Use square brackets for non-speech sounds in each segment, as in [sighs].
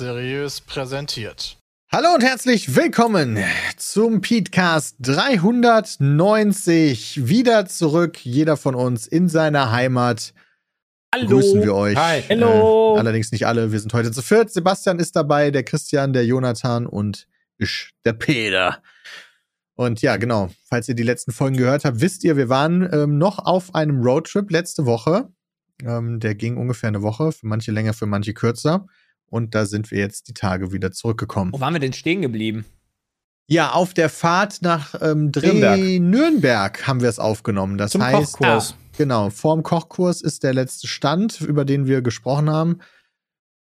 Seriös präsentiert. Hallo und herzlich willkommen zum Petecast 390. Wieder zurück, jeder von uns in seiner Heimat. Hallo. Grüßen wir euch. Hi. Hello. Äh, allerdings nicht alle. Wir sind heute zu viert. Sebastian ist dabei, der Christian, der Jonathan und ich, der Peter. Und ja, genau. Falls ihr die letzten Folgen gehört habt, wisst ihr, wir waren ähm, noch auf einem Roadtrip letzte Woche. Ähm, der ging ungefähr eine Woche, für manche länger, für manche kürzer. Und da sind wir jetzt die Tage wieder zurückgekommen. Wo waren wir denn stehen geblieben? Ja, auf der Fahrt nach ähm, Dreh Nürnberg. Nürnberg. haben wir es aufgenommen. Das Zum heißt, Kochkurs. genau, vorm Kochkurs ist der letzte Stand, über den wir gesprochen haben,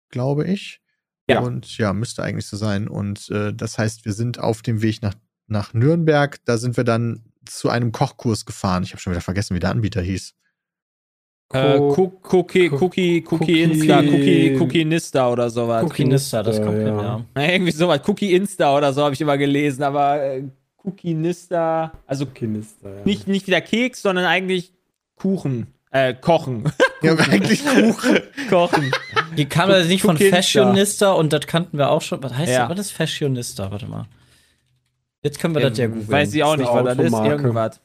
glaube ich. Ja. Und ja, müsste eigentlich so sein. Und äh, das heißt, wir sind auf dem Weg nach, nach Nürnberg. Da sind wir dann zu einem Kochkurs gefahren. Ich habe schon wieder vergessen, wie der Anbieter hieß. Äh, Co- Cook- Cookie, Co- Cookie, Cookie, Cookie- Insta, Cookie, Cookie Nista oder sowas. Cookinista, das kommt hin, ja. ja. Irgendwie sowas. Cookie Insta oder so habe ich immer gelesen, aber äh, Cookie Nista, also Cookinista, ja. nicht, nicht wieder Keks, sondern eigentlich Kuchen. Äh, kochen. [laughs] Ja, eigentlich Kuchen. [laughs] kochen. Die kam also nicht von. Fashionista und das kannten wir auch schon. Was heißt Ja. das? Was ist Fashionista? Warte mal. Jetzt können wir das ja googeln. Weiß ich auch nicht, was das ist. Irgendwas.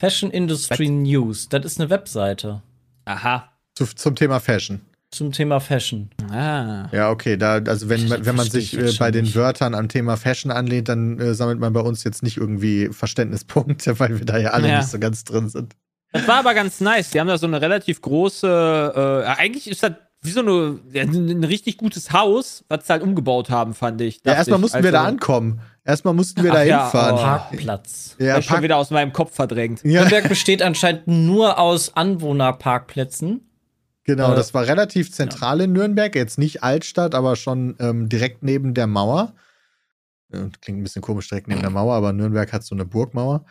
Fashion Industry News. Das ist eine Webseite Aha. Zu, zum Thema Fashion. zum Thema Fashion. Ah. Ja, okay, da, also wenn, wenn man sich ich äh, bei den. Wörtern am Thema Fashion anlehnt, dann äh, sammelt man bei uns jetzt nicht irgendwie Verständnispunkte, [laughs] weil wir da ja alle Ja. nicht so ganz drin sind. Das war aber ganz nice. Die haben da so eine relativ große, äh, eigentlich ist das wie so eine, ein richtig gutes Haus, was sie halt umgebaut haben, fand ich. Ja, erstmal ich. mussten wir da Also, ankommen. Erstmal mussten wir da ja, hinfahren. oh. Parkplatz. Ja, hab ich schon Park- wieder aus meinem Kopf verdrängt. ja, Nürnberg besteht anscheinend nur aus Anwohnerparkplätzen. genau, äh, das war relativ zentral in Nürnberg. Jetzt nicht Altstadt, aber schon ähm, direkt neben der Mauer. Ja, Klingt ein bisschen komisch, direkt neben der Mauer, aber Nürnberg hat so eine Burgmauer.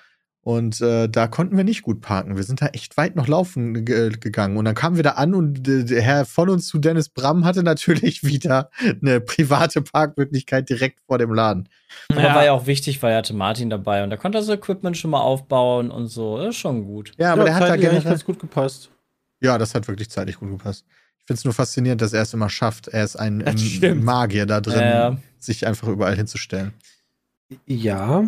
Und äh, da konnten wir nicht gut parken. Wir sind da echt weit noch laufen ge gegangen. Und dann kamen wir da an und äh, der Herr von uns zu Dennis Bram hatte natürlich [laughs] wieder eine private Parkmöglichkeit direkt vor dem Laden. Aber Ja. war ja auch wichtig, weil er hatte Martin dabei und da konnte er so Equipment schon mal aufbauen und so. Das ist schon gut. Ja, aber der hat da generell, ganz gut gepasst. Ja, das hat wirklich zeitlich gut gepasst. Ich finde es nur faszinierend, dass er es immer schafft. Er ist ein. Magier da drin, Ja. sich einfach überall hinzustellen. Ja.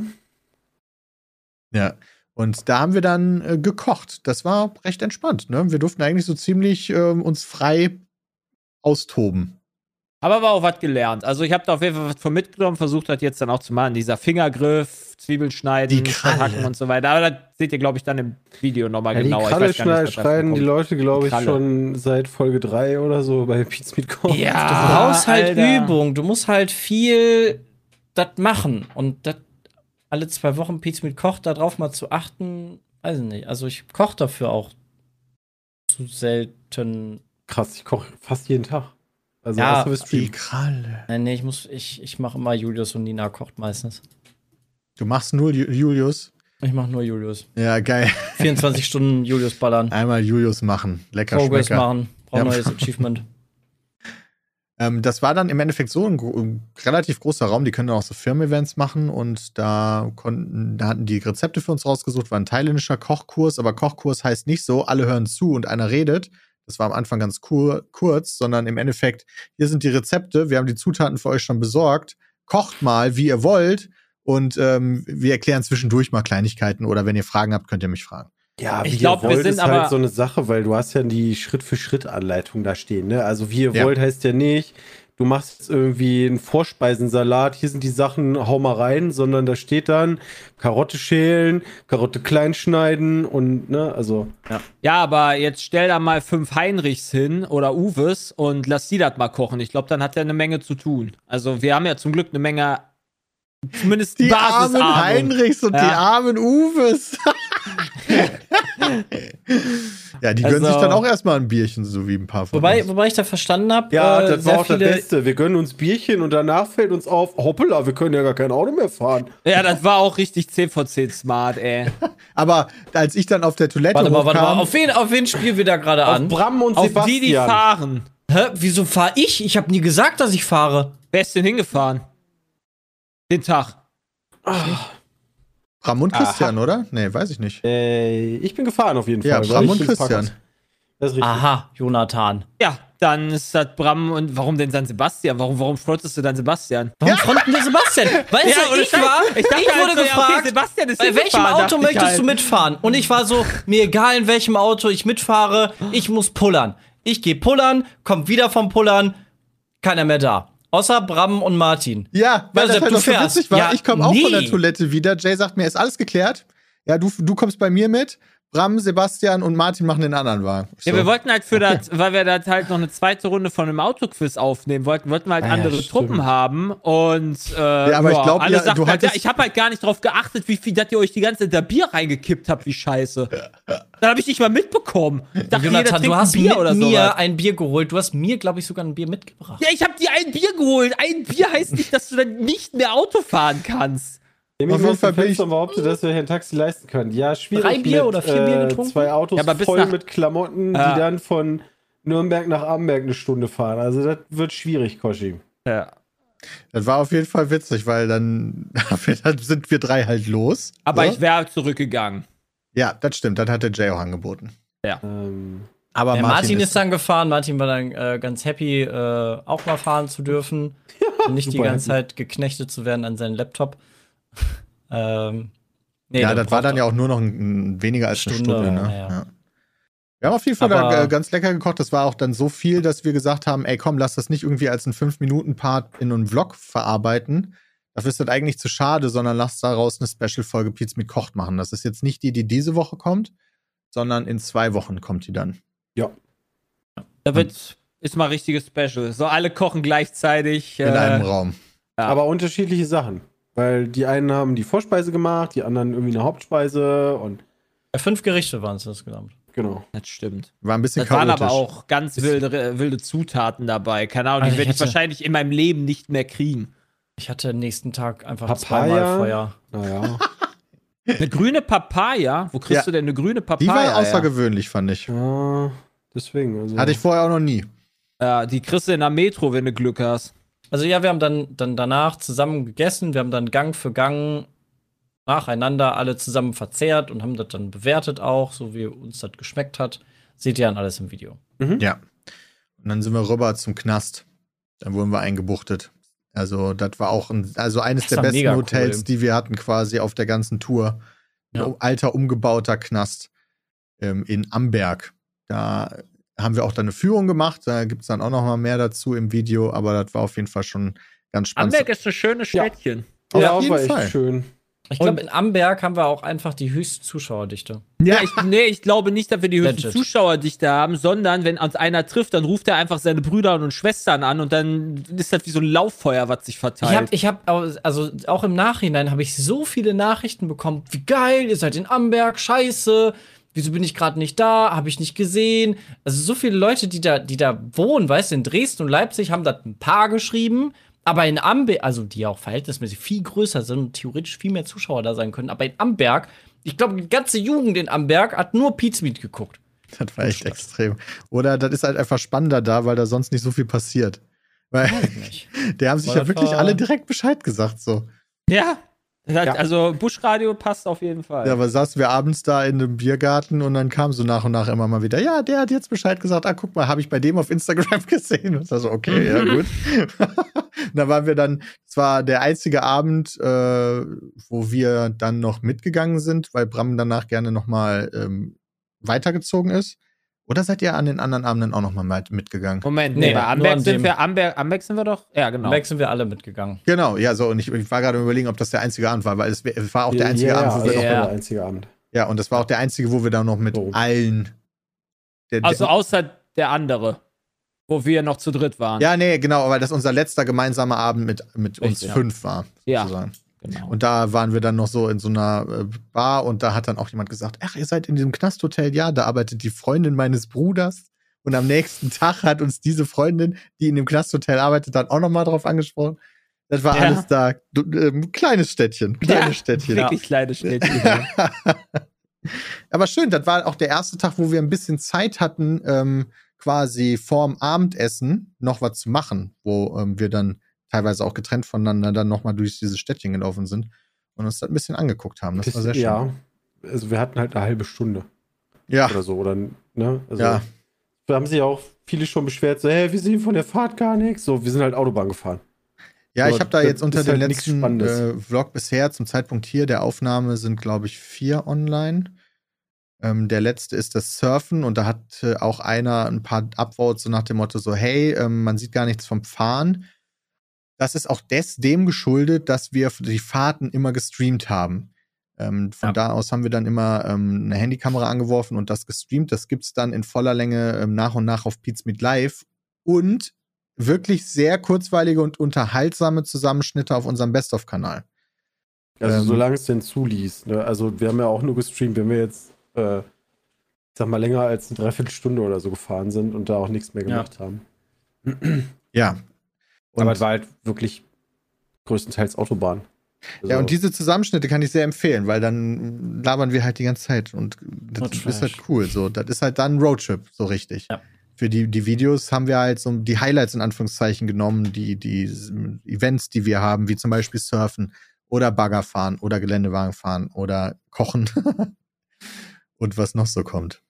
Ja. Und da haben wir dann äh, gekocht. Das war recht entspannt. Ne? Wir durften eigentlich so ziemlich ähm, uns frei austoben. Aber war auch was gelernt. Also ich habe da auf jeden Fall was von mitgenommen, versucht das jetzt dann auch zu machen. Dieser Fingergriff, Zwiebeln schneiden, Die Kralle. hacken und so weiter. Aber das seht ihr, glaube ich, dann im Video nochmal ja die genauer. Kralle ich weiß gar nicht, schneiden, die. Leute, glaube ich, Kralle. schon seit Folge 3 oder so bei Pizza Meat Corn. Du Ja, brauchst halt Alter. Übung. Du musst halt viel das machen. Und das alle zwei Wochen Pizza mit Koch, darauf mal zu achten, weiß ich nicht. Also ich koche dafür auch zu selten. Krass, ich koche fast jeden Tag. Also Ja, Die. Kralle. Nein, nee, ich muss, ich, ich mache immer Julius und Nina kocht meistens. Du machst nur Ju- Julius. Ich mache nur Julius. Ja, geil. 24 Stunden Julius ballern. Einmal Julius machen. Lecker Progress schmecker. machen. Brauch Ja. neues Achievement. [laughs] Ähm, das war dann im Endeffekt so ein, ein relativ großer Raum. Die können dann auch so Firmen-Events machen und da konnten, da hatten die Rezepte für uns rausgesucht. War ein thailändischer Kochkurs, aber Kochkurs heißt nicht so, alle hören zu und einer redet. Das war am Anfang ganz kur kurz, sondern im Endeffekt, hier sind die Rezepte, wir haben die Zutaten für euch schon besorgt. Kocht mal, wie ihr wollt. Und ähm, wir erklären zwischendurch mal Kleinigkeiten oder wenn ihr Fragen habt, könnt ihr mich fragen. Ja, Ich wie glaub, ihr wir wollt, sind ist aber- halt so eine Sache, weil du hast ja die Schritt-für-Schritt-Anleitung da stehen. Ne? Also wie ihr Ja. wollt heißt ja nicht, du machst jetzt irgendwie einen Vorspeisensalat, hier sind die Sachen, hau mal rein, sondern da steht dann Karotte schälen, Karotte klein schneiden und, ne, also. Ja, aber jetzt stell da mal fünf Heinrichs hin oder Uwes und lass die das mal kochen. Ich glaube, dann hat er eine Menge zu tun. Also wir haben ja zum Glück eine Menge, zumindest Die armen Basisahnung. Heinrichs und die Ja. armen Uwes. [laughs] [laughs] ja, die gönnen Also- sich dann auch erstmal ein Bierchen, so wie ein paar von Wobei, uns. wobei ich da verstanden habe, Ja, äh, das war auch das Beste. Wir gönnen uns Bierchen und danach fällt uns auf, hoppala, wir können ja gar kein Auto mehr fahren. Ja, das war auch richtig 10 von 10 smart, ey. [laughs] Aber als ich dann auf der Toilette Warte mal, warte mal. Auf wen, auf wen spielen wir da gerade Auf an? Bram und Auf Sebastian. die, die fahren. Hä? Wieso fahre ich? Ich habe nie gesagt, dass ich fahre. Wer ist denn hingefahren? Den Tag. Bram und Aha. Christian, oder? Nee, weiß ich nicht. Äh, ich bin gefahren auf jeden Ja, Fall. Ich ins Christian. Das ist richtig. Aha, Jonathan. Ja, dann ist das Bram und warum denn San Sebastian? Warum, warum frontest du dann Sebastian? Warum fronten wir Sebastian? Weißt du, ohne ich war, ich, dachte halt wurde so, ja, gefragt, okay, Sebastian ist bei welchem Auto ich möchtest halt. du mitfahren? Und ich war so, mir egal in welchem Auto ich mitfahre, ich muss pullern. Ich gehe pullern, komm wieder vom Pullern, keiner mehr da. Außer Bram und Martin. Ja, weil Ja, das halt du auch so fährst. witzig war. Ja, ich komme auch von der nee. Toilette wieder. Jay sagt mir, ist alles geklärt. Ja, du, du kommst bei mir mit. Bram, Sebastian und Martin machen den anderen Wagen. Ich Ja, so, wir wollten halt für das, weil wir das halt noch eine zweite Runde von einem Autoquiz aufnehmen wollten, wollten wir halt Ah ja, andere stimmt. Truppen haben und äh, aber ich glaub, alle ja, sagten du halt, ja, hattest- ich habe halt gar nicht drauf geachtet, wie viel, dass ihr euch die ganze Zeit da Bier reingekippt habt, wie scheiße. Dann habe ich nicht mal mitbekommen. Ich dachte, Jonathan, du hast Bier mit oder mir sowas. ein Bier geholt. Du hast mir, glaube ich, sogar ein Bier mitgebracht. Ja, ich habe dir ein Bier geholt. Ein Bier heißt nicht, dass du dann nicht mehr Auto fahren kannst. Auf jeden Fall bin Fenster ich- behauptet, dass wir hier ein Taxi leisten können. Ja, schwierig. Drei Bier mit, oder vier Bier äh, getrunken? Zwei Autos Ja, voll nach- mit Klamotten, Ja. die dann von Nürnberg nach Amberg eine Stunde fahren. Also das wird schwierig, Koschi. Ja. Das war auf jeden Fall witzig, weil dann, [laughs] dann sind wir drei halt los. Aber so. ich wäre zurückgegangen. Ja, das stimmt. Das hat der Jay auch angeboten. Ähm, Aber Der Martin, Martin, ist, dann gefahren. Martin war dann äh, ganz happy, äh, auch mal fahren zu dürfen. [laughs] und nicht die ganze happy. Zeit geknechtet zu werden an seinen Laptop. [laughs] ähm, nee, ja, das war dann ja auch- nur noch ein, ein, weniger als eine Stunde, Stunde. ne? ja, ja. Ja. Wir haben auf jeden Fall Aber- da, äh, ganz lecker gekocht. Das war auch dann so viel, dass wir gesagt haben, ey komm, lass das nicht irgendwie als einen 5-Minuten-Part in einen Vlog verarbeiten. Dafür ist das eigentlich zu schade, sondern lass daraus eine Special-Folge Pizza mit Kocht machen. Das ist jetzt nicht die, die diese Woche kommt, sondern in zwei Wochen kommt die dann. Da wird, ist mal richtiges Special. So alle kochen gleichzeitig. In äh, einem Raum. Ja. Aber unterschiedliche Sachen. Weil die einen haben die Vorspeise gemacht, die anderen irgendwie eine Hauptspeise und Ja, fünf Gerichte waren es insgesamt. genau. Das stimmt. War ein bisschen Das waren chaotisch. aber auch ganz wilde, wilde Zutaten dabei. Keine Ahnung, Also die ich werde ich hätte- wahrscheinlich in meinem Leben nicht mehr kriegen. Ich hatte am nächsten Tag einfach Papaya. zweimal Feuer. Naja. [laughs] Eine grüne Papaya? Wo kriegst Ja. du denn eine grüne Papaya? Die war her? außergewöhnlich, fand ich. ja, deswegen. Also. Hatte ich vorher auch noch nie. Ja, die kriegst du in der Metro, wenn du Glück hast. Also ja, wir haben dann, dann danach zusammen gegessen. Wir haben dann Gang für Gang nacheinander alle zusammen verzehrt und haben das dann bewertet auch, so wie uns das geschmeckt hat. Seht ihr dann alles im Video. Ja. Und dann sind wir rüber zum Knast. Dann wurden wir eingebuchtet. Also, das war auch ein, also eines Das der besten Hotels, cool. die wir hatten, quasi auf der ganzen Tour. Ja. Ein alter, umgebauter Knast ähm, in Amberg. Da haben wir auch dann eine Führung gemacht. Da gibt es dann auch noch mal mehr dazu im Video, aber das war auf jeden Fall schon ganz spannend. Amberg ist ein schönes Städtchen. Auf ja, jeden war echt Fall. schön. Ich glaube, in Amberg haben wir auch einfach die höchste Zuschauerdichte. Ja, ich, nee, ich glaube nicht, dass wir die höchste. Zuschauerdichte haben, sondern wenn uns einer trifft, dann ruft er einfach seine Brüder und Schwestern an und dann ist das wie so ein Lauffeuer, was sich Ich verteilt. habe, ich hab, also auch im Nachhinein habe ich so viele Nachrichten bekommen. Wie geil, ihr seid in Amberg, scheiße. Wieso bin ich gerade nicht da? Habe ich nicht gesehen. Also so viele Leute, die da, die da wohnen, weißt du, in Dresden und Leipzig haben das ein paar geschrieben. Aber in Amberg, also die auch verhältnismäßig viel größer sind und theoretisch viel mehr Zuschauer da sein können. Aber in Amberg, ich glaube, die ganze Jugend in Amberg hat nur Pizmeet geguckt. Das war echt extrem. Oder das ist halt einfach spannender da, weil da sonst nicht so viel passiert. Weil [laughs] die haben sich ja wirklich alle direkt Bescheid gesagt. So. ja. Das hat, Ja. Also Buschradio passt auf jeden Fall. Ja, aber saßen wir abends da in einem Biergarten und dann kam so nach und nach immer mal wieder, ja, der hat jetzt Bescheid gesagt, ah, guck mal, habe ich bei dem auf Instagram [laughs] gesehen. Und da so, okay, ja, [laughs] gut. [laughs] da waren wir dann, es war der einzige Abend, äh, wo wir dann noch mitgegangen sind, weil Bram danach gerne nochmal ähm, weitergezogen ist. Oder seid ihr an den anderen Abenden auch nochmal mitgegangen? Moment, Nee, nee, bei Amberg an sind wir, Amberg, Amberg sind wir doch? Ja, genau. Amberg sind wir alle mitgegangen. Genau, ja, so, und ich, ich war gerade überlegen, ob das der einzige Abend war, weil es, war auch der einzige ja, Abend, wo wir das noch, war Ja. der einzige Abend. ja, und das war auch der einzige, wo wir dann noch mit Oh. allen. Der, Also der, außer der andere, wo wir noch zu dritt waren. ja, nee, genau, weil das unser letzter gemeinsamer Abend mit, mit uns Richtig, ja. fünf war. Ja. Genau. Und da waren wir dann noch so in so einer äh, Bar und da hat dann auch jemand gesagt, ach, ihr seid in diesem Knasthotel, ja, da arbeitet die Freundin meines Bruders. Und am nächsten [laughs] Tag hat uns diese Freundin, die in dem Knasthotel arbeitet, dann auch nochmal drauf angesprochen. Das war Ja. alles da. Du, ähm, kleines Städtchen, kleines Ja, Städtchen. Wirklich kleine [laughs] Städtchen. [laughs] Aber schön, das war auch der erste Tag, wo wir ein bisschen Zeit hatten, ähm, quasi vorm Abendessen noch was zu machen, wo ähm, wir dann teilweise auch getrennt voneinander dann nochmal durch dieses Städtchen gelaufen sind und uns das ein bisschen angeguckt haben. Das war sehr schön. Ja, also wir hatten halt eine halbe Stunde Ja, oder so. Oder, ne? Also ja. da haben sich auch viele schon beschwert, so, hey, wir sehen von der Fahrt gar nichts. So, wir sind halt Autobahn gefahren. Ja, So, ich habe da jetzt unter den halt letzten äh, Vlog bisher zum Zeitpunkt hier der Aufnahme sind, glaube ich, vier online. Ähm, der letzte ist das Surfen und da hat äh, auch einer ein paar Upvotes so nach dem Motto so, hey, ähm, man sieht gar nichts vom Fahren. Das ist auch des dem geschuldet, dass wir die Fahrten immer gestreamt haben. Ähm, von Ja. da aus haben wir dann immer ähm, eine Handykamera angeworfen und das gestreamt. Das gibt's dann in voller Länge ähm, nach und nach auf Pizza Meet Live und wirklich sehr kurzweilige und unterhaltsame Zusammenschnitte auf unserem Best-of-Kanal. Also Ähm. solange es denn zuließ. Ne? Also wir haben ja auch nur gestreamt, wenn wir jetzt, äh, ich sag mal, länger als eine Dreiviertelstunde oder so gefahren sind und da auch nichts mehr Ja. gemacht haben. Ja. Und, Aber es war halt wirklich größtenteils Autobahn. Also, ja, und diese Zusammenschnitte kann ich sehr empfehlen, weil dann labern wir halt die ganze Zeit und das ist halt Trash. cool. So, das ist halt dann ein Roadtrip, so richtig. Ja. Für die, die Videos haben wir halt so die Highlights in Anführungszeichen genommen, die, die Events, die wir haben, wie zum Beispiel Surfen oder Bagger fahren oder Geländewagen fahren oder Kochen [laughs] und was noch so kommt.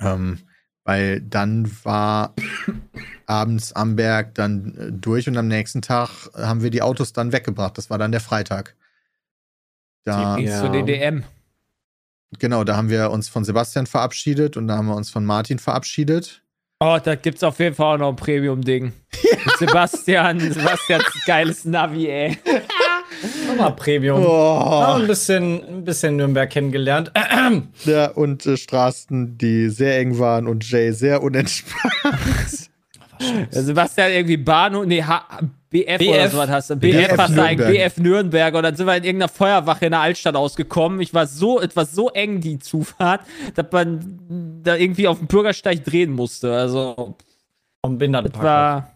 Ähm, weil dann war abends am Berg dann äh, durch und am nächsten Tag haben wir die Autos dann weggebracht. Das war dann der Freitag. Da, Ja. zur DDM. genau, da haben wir uns von Sebastian verabschiedet und da haben wir uns von Martin verabschiedet. Oh, da gibt's auf jeden Fall auch noch ein Premium-Ding. Mit [laughs] Sebastian, Sebastians geiles Navi, ey. [laughs] [laughs] Nochmal Premium. Oh. Ein bisschen, ein bisschen Nürnberg kennengelernt. [clears throat] Ja, und äh, Straßen, die sehr eng waren und Jay sehr unentspannt. [laughs] Ja, Sebastian irgendwie Bahnhof, nee, H BF, oder BF. sowas hast du. BF BF hast du eigentlich, Nürnberg. BF Nürnberg. Und dann sind wir in irgendeiner Feuerwache in der Altstadt ausgekommen. Ich war so, etwas so eng, die Zufahrt, dass man da irgendwie auf dem Bürgersteig drehen musste. Also, Vom das war,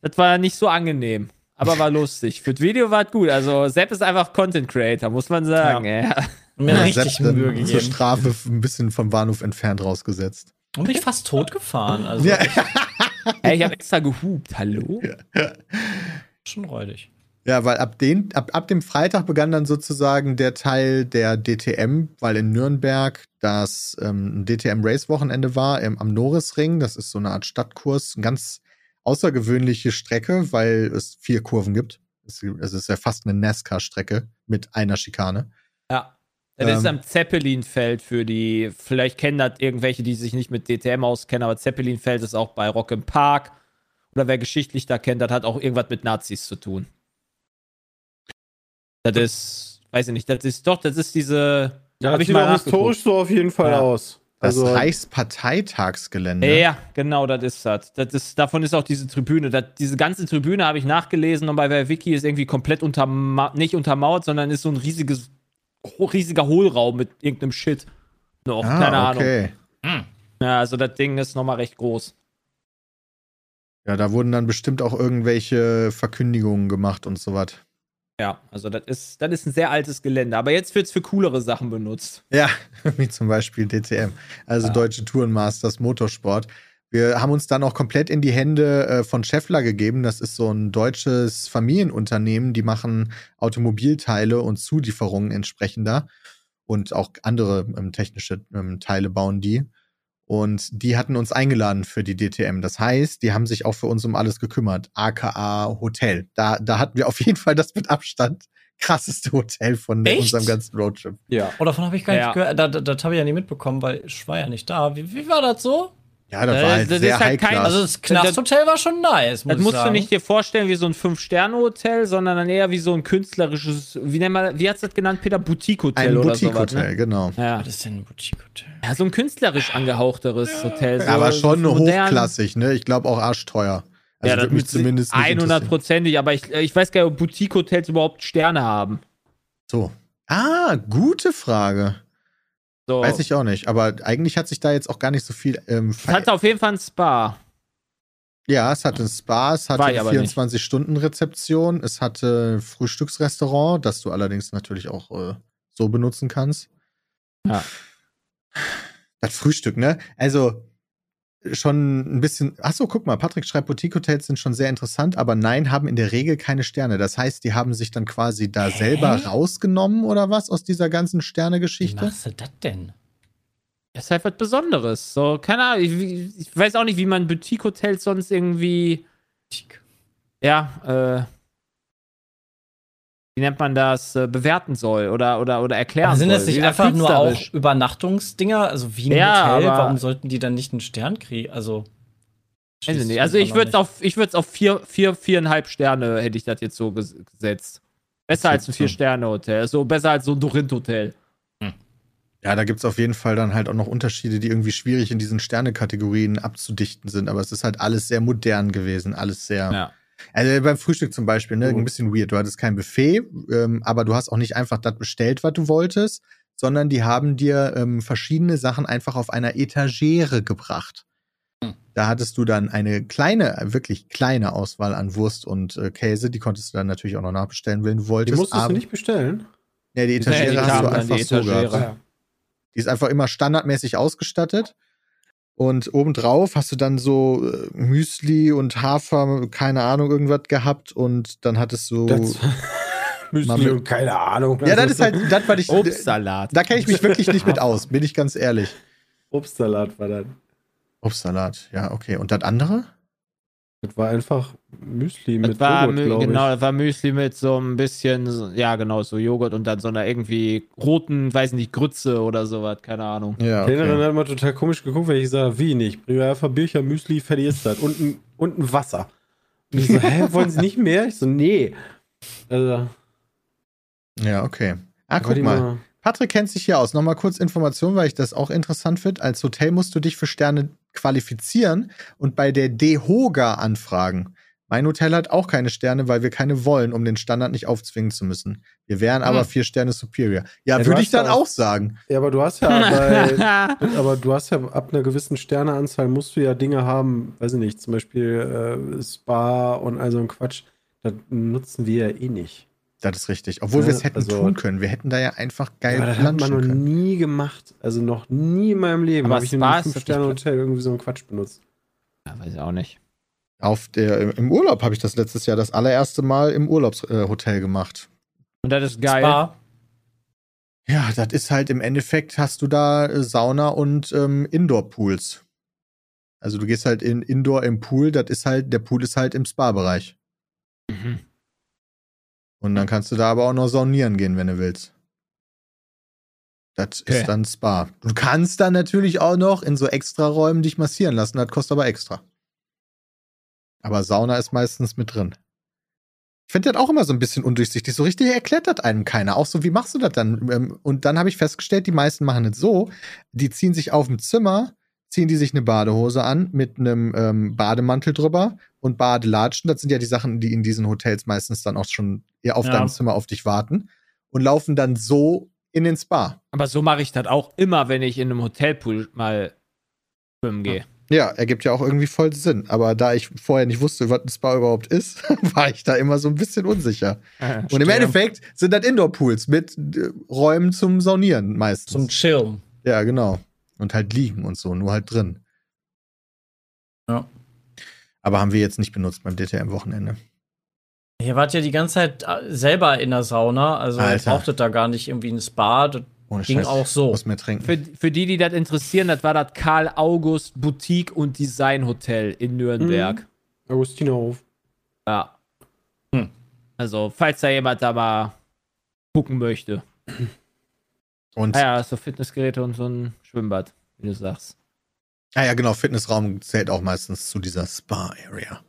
das war nicht so angenehm. Aber war lustig. Für das Video war es gut. Also, Sepp ist einfach Content Creator, muss man sagen. ey. Mir Ja, richtig Sepp dann Mühe Zur gegeben. Strafe f- ein bisschen vom Bahnhof entfernt rausgesetzt. Und mich fast tot gefahren. Also Ja, Ey, ich habe extra gehupt. Hallo? schon räudig. Ja, weil ab, den, ab, ab dem Freitag begann dann sozusagen der Teil der DTM, weil in Nürnberg das ähm, ein DTM-Race-Wochenende war im, am Norrisring. Das ist so eine Art Stadtkurs, eine ganz außergewöhnliche Strecke, weil es vier Kurven gibt. Es, es ist ja fast eine NASCAR-Strecke mit einer Schikane. Ja. Das ist Ähm. am Zeppelinfeld für die, vielleicht kennen das irgendwelche, die sich nicht mit DTM auskennen, aber Zeppelinfeld ist auch bei Rock im Park. Oder wer geschichtlich da kennt, das hat auch irgendwas mit Nazis zu tun. Das ist, weiß ich nicht, das ist doch, das ist diese. ja, hab das ich sieht mal auch historisch so auf jeden Fall Ja. aus. Das Also, Reichsparteitagsgelände. Ja, genau, das ist das. das ist, davon ist auch diese Tribüne. Das, diese ganze Tribüne habe ich nachgelesen und bei Wiki ist irgendwie komplett unterma nicht untermauert, sondern ist so ein riesiges, riesiger Hohlraum mit irgendeinem Shit. Noch, Ah, keine Ahnung. okay. Ja, also das Ding ist nochmal recht groß. Ja, da wurden dann bestimmt auch irgendwelche Verkündigungen gemacht und so was. Ja, also das ist, das ist ein sehr altes Gelände. Aber jetzt wird es für coolere Sachen benutzt. Ja, [laughs] wie zum Beispiel DTM, also Ja. Deutsche Tourenmasters Motorsport. Wir haben uns dann auch komplett in die Hände äh, von Scheffler gegeben. Das ist so ein deutsches Familienunternehmen, die machen Automobilteile und Zulieferungen entsprechender und auch andere ähm, technische ähm, Teile bauen die. Und die hatten uns eingeladen für die DTM. Das heißt, die haben sich auch für uns um alles gekümmert. AKA Hotel. Da, da hatten wir auf jeden Fall das mit Abstand krasseste Hotel von Echt? unserem ganzen Roadtrip. ja. Oh, davon habe ich gar Ja. nicht gehört. Da- da- Das habe ich ja nicht mitbekommen, weil ich war ja nicht da. Wie, wie war das so? Ja, das war halt das sehr ist halt kein-. Also das Knasthotel war schon nice, muss Das ich musst sagen. du nicht dir vorstellen wie so ein Fünf-Sterne-Hotel, sondern dann eher wie so ein künstlerisches, wie nennt man, wie hat's das genannt, Peter? Boutique-Hotel Ein oder sowas. Boutique-Hotel, Ne? genau. Ja. Was ist denn ein Boutique-Hotel? ja, so ein künstlerisch angehauchteres Hotel. So, aber schon so hochklassig, ne? Ich glaube auch arschteuer. Also ja, das würde mich zumindest nicht 100 interessieren. Prozentig, aber ich, ich weiß gar nicht, ob Boutique-Hotels überhaupt Sterne haben. So. Ah, gute Frage. So. Weiß ich auch nicht. Aber eigentlich hat sich da jetzt auch gar nicht so viel. Ähm, Es hatte auf jeden Fall ein Spa. ja, es hatte ein Spa, es hatte eine aber nicht. 24-Stunden-Rezeption, es hatte ein Frühstücksrestaurant, das du allerdings natürlich auch äh, so benutzen kannst. Ja. Das Frühstück, ne? Also schon ein bisschen. Achso, guck mal, Patrick schreibt, Boutique-Hotels sind schon sehr interessant, aber nein, haben in der Regel keine Sterne. Das heißt, die haben sich dann quasi da Hä? selber rausgenommen oder was aus dieser ganzen Wie Sterne-Geschichte? machst du das denn? ist halt was Besonderes. So, keine Ahnung, ich, ich weiß auch nicht, wie man Boutique-Hotels sonst irgendwie, ja, äh, wie nennt man das, äh, bewerten soll oder, oder, oder erklären Aber sind soll. das nicht einfach nur auch. Übernachtungsdinger? Also wie ein Ja, Hotel? Warum sollten die dann nicht einen Stern kriegen? Also. Weiß ich nicht. Also ich würde es auf, ich würde es auf vier, vier, viereinhalb Sterne hätte ich das jetzt so ges gesetzt. Besser als ein Vier-Sterne-Hotel. So besser als so ein Dorint-Hotel. Ja, da gibt es auf jeden Fall dann halt auch noch Unterschiede, die irgendwie schwierig in diesen Sternekategorien abzudichten sind. Aber es ist halt alles sehr modern gewesen, alles sehr. Ja. Also beim Frühstück zum Beispiel, ne, Gut. ein bisschen weird. Du hattest kein Buffet, ähm, aber du hast auch nicht einfach das bestellt, was du wolltest, sondern die haben dir ähm, verschiedene Sachen einfach auf einer Etagere gebracht. Hm. Da hattest du dann eine kleine, wirklich kleine Auswahl an Wurst und äh, Käse. Die konntest du dann natürlich auch noch nachbestellen, wenn du Die wolltest. musstest aber, du nicht bestellen. Ja, die Nee, Etagere die hast du einfach die so gehabt. Die ist einfach immer standardmäßig ausgestattet. Und obendrauf hast du dann so äh, Müsli und Hafer, keine Ahnung, irgendwas gehabt. Und dann hattest du. Das [laughs] Müsli und keine Ahnung. ja, das ist halt, das, was ich. Obstsalat. Da kenne ich mich wirklich nicht mit aus, bin ich ganz ehrlich. Obstsalat war dann. Obstsalat, ja, okay. Und das andere? Das war einfach Müsli Das mit war, Joghurt, genau, ich. das war Müsli mit so ein bisschen, ja genau, so Joghurt und dann so einer irgendwie roten, weiß nicht, Grütze oder sowas, keine Ahnung. Ja, Die Kellnerin okay. hat immer total komisch geguckt, weil ich sage, wie nicht? Bring mir einfach Bircher, Müsli, fertig ist das. Und ein, und ein Wasser. Und ich so, hä, [laughs] wollen Sie nicht mehr? Ich so, nee. Also, ja, okay. Ah, guck die mal. Patrick kennt sich hier aus. Nochmal kurz Information, weil ich das auch interessant finde. Als Hotel musst du dich für Sterne qualifizieren und bei der DEHOGA anfragen. Mein Hotel hat auch keine Sterne, weil wir keine wollen, um den Standard nicht aufzwingen zu müssen. Wir wären aber Hm. vier Sterne superior. Ja, Ja, würde ich dann ja- auch sagen. Ja, aber du hast ja bei, [laughs] aber du hast ja ab einer gewissen Sterneanzahl musst du ja Dinge haben, weiß ich nicht, zum Beispiel äh, Spa und all so ein Quatsch. Das nutzen wir ja eh nicht. Das ist richtig. Obwohl Ja, wir es hätten also- tun können. Wir hätten da ja einfach geil aber das hat man noch können. nie gemacht. Also noch nie in meinem Leben habe ich in einem ist doch Fünf-Sterne-Hotel irgendwie so einen Quatsch benutzt. Ja, weiß ich auch nicht. Auf der, Im Urlaub habe ich das letztes Jahr das allererste Mal im Urlaubshotel gemacht. Und das ist geil. Spa. Ja, das ist halt im Endeffekt hast du da äh, Sauna und ähm, Indoor-Pools. Also du gehst halt in Indoor im Pool, das ist halt, der Pool ist halt im Spa-Bereich. Mhm. Und dann kannst du da aber auch noch saunieren gehen, wenn du willst. Das Okay. ist dann Spa. Du kannst dann natürlich auch noch in so Extraräumen dich massieren lassen, das kostet aber extra. Aber Sauna ist meistens mit drin. Ich finde das auch immer so ein bisschen undurchsichtig. So richtig erklärt das einem keiner. Auch so, wie machst du das dann? Ähm, Und dann habe ich festgestellt, die meisten machen es so, die ziehen sich auf dem Zimmer, ziehen die sich eine Badehose an mit einem ähm, Bademantel drüber und Badelatschen. Das sind ja die Sachen, die in diesen Hotels meistens dann auch schon eher auf Ja. deinem Zimmer auf dich warten und laufen dann so in den Spa. Aber so mache ich das auch immer, wenn ich in einem Hotelpool mal schwimmen gehe. Ja, ergibt ja auch irgendwie voll Sinn. Aber da ich vorher nicht wusste, was ein Spa überhaupt ist, [laughs] war ich da immer so ein bisschen unsicher. Und im Endeffekt sind das Indoor-Pools mit äh, Räumen zum Saunieren meistens. Zum Chillen. ja, genau. Und halt liegen und so, nur halt drin. Ja. Aber haben wir jetzt nicht benutzt beim DTM-Wochenende. Ihr wart ja die ganze Zeit äh, selber in der Sauna, also ihr brauchtet da gar nicht irgendwie ein Spa. Das Ohne ging Scheiß. auch so. Muss mehr trinken. Für, für die, die das interessieren, das war das Karl August Boutique und Design Hotel in Nürnberg. Augustinerhof. Ja. Hm. Also, falls da jemand da mal gucken möchte. Und, Ah ja, so Fitnessgeräte und so ein Schwimmbad, wie du sagst. ah ja, genau, Fitnessraum zählt auch meistens zu dieser Spa-Area.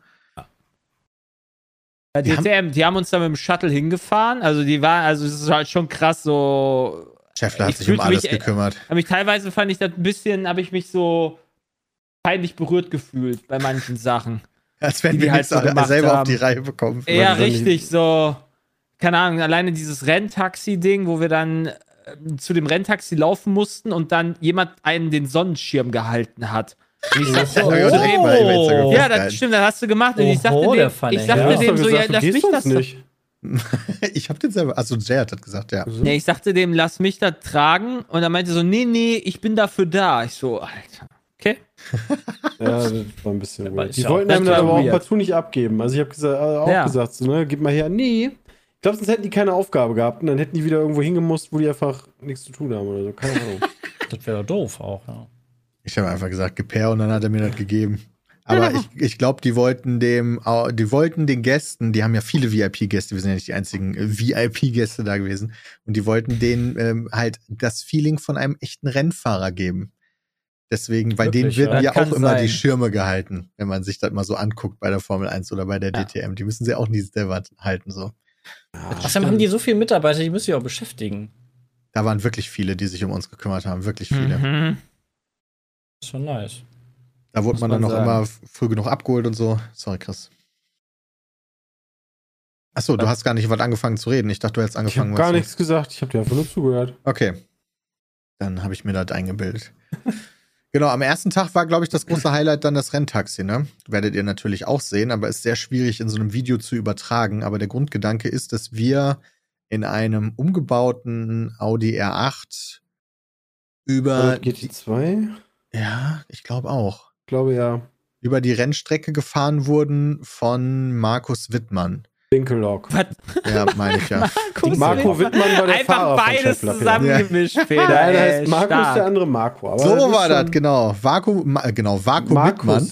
Bei Die haben- DTM, die haben uns da mit dem Shuttle hingefahren. Also, die war, also, es ist halt schon krass so. Scheffler hat Ich sich um alles mich, äh, gekümmert. Aber ich, teilweise fand ich das ein bisschen, habe ich mich so peinlich berührt gefühlt bei manchen Sachen. Als wenn die wir die halt so selber auf haben. die Reihe bekommen. Ja, richtig, so. Keine Ahnung, alleine dieses Renntaxi-Ding, wo wir dann äh, zu dem Renntaxi laufen mussten und dann jemand einen den Sonnenschirm gehalten hat. Und ich sagte, Oh. zu dem, Instagram ja, das stimmt, das hast du gemacht. Und ich sagte Oho, der dem, ich sagte ja. Dem so, ja, gesagt, lass mich das nicht. [laughs] ich habe den selber, also Jay hat das gesagt, ja. Ja, ich sagte dem, lass mich da tragen. Und er meinte so, nee, nee, ich bin dafür da. Ich so, Alter, okay. [laughs] Ja, das war ein bisschen weird. Die wollten einem das aber auch weird. partout nicht abgeben. Also ich habe gesagt, äh, auch Ja. gesagt, so, ne, gib mal her. Nee. Ich glaube, sonst hätten die keine Aufgabe gehabt und dann hätten die wieder irgendwo hingemusst, wo die einfach nichts zu tun haben oder so. Keine Ahnung. [laughs] Das wäre doof auch, ja. Ich habe einfach gesagt, gib her und dann hat er mir das gegeben. Aber ich, [laughs] ich glaube, die wollten dem, die wollten den Gästen, die haben ja viele VIP-Gäste, wir sind ja nicht die einzigen äh, VIP-Gäste da gewesen, und die wollten denen ähm, halt das Feeling von einem echten Rennfahrer geben. Deswegen, bei denen Wirklich, werden ja? auch immer sein. die Schirme gehalten, wenn man sich das mal so anguckt bei der Formel 1 oder bei der Ja. DTM. Die müssen sie auch nie selber halten, so. Außerdem haben die so viele Mitarbeiter, die müssen sich auch beschäftigen. Da waren wirklich viele, die sich um uns gekümmert haben, wirklich viele. Mhm. Das ist schon nice. Da wurde Muss man dann man noch immer früh genug abgeholt und so. Sorry, Chris. Achso, du hast gar nicht was angefangen zu reden. Ich dachte, du hättest Ich angefangen. habe gar nichts gesagt, ich habe dir einfach nur zugehört. Okay. Dann habe ich mir das eingebildet. [laughs] genau, am ersten Tag war, glaube ich, das große Highlight dann das Renntaxi, ne? Werdet ihr natürlich auch sehen, aber ist sehr schwierig in so einem Video zu übertragen. Aber der Grundgedanke ist, dass wir in einem umgebauten Audi R8 über. die- GT2? ja, ich glaube auch. Ich glaube ja. Über die Rennstrecke gefahren wurden von Markus Wittmann. Winkellock. Was? Ja, meine ich ja. [laughs] Markus Marco Wittmann war der Einfach Fahrer beides zusammengemischt, Peter. Der eine ey, heißt Markus, stark. der andere Marco. Aber So ist war das, genau. Vaku, Ma, genau, Vaku Wittmann.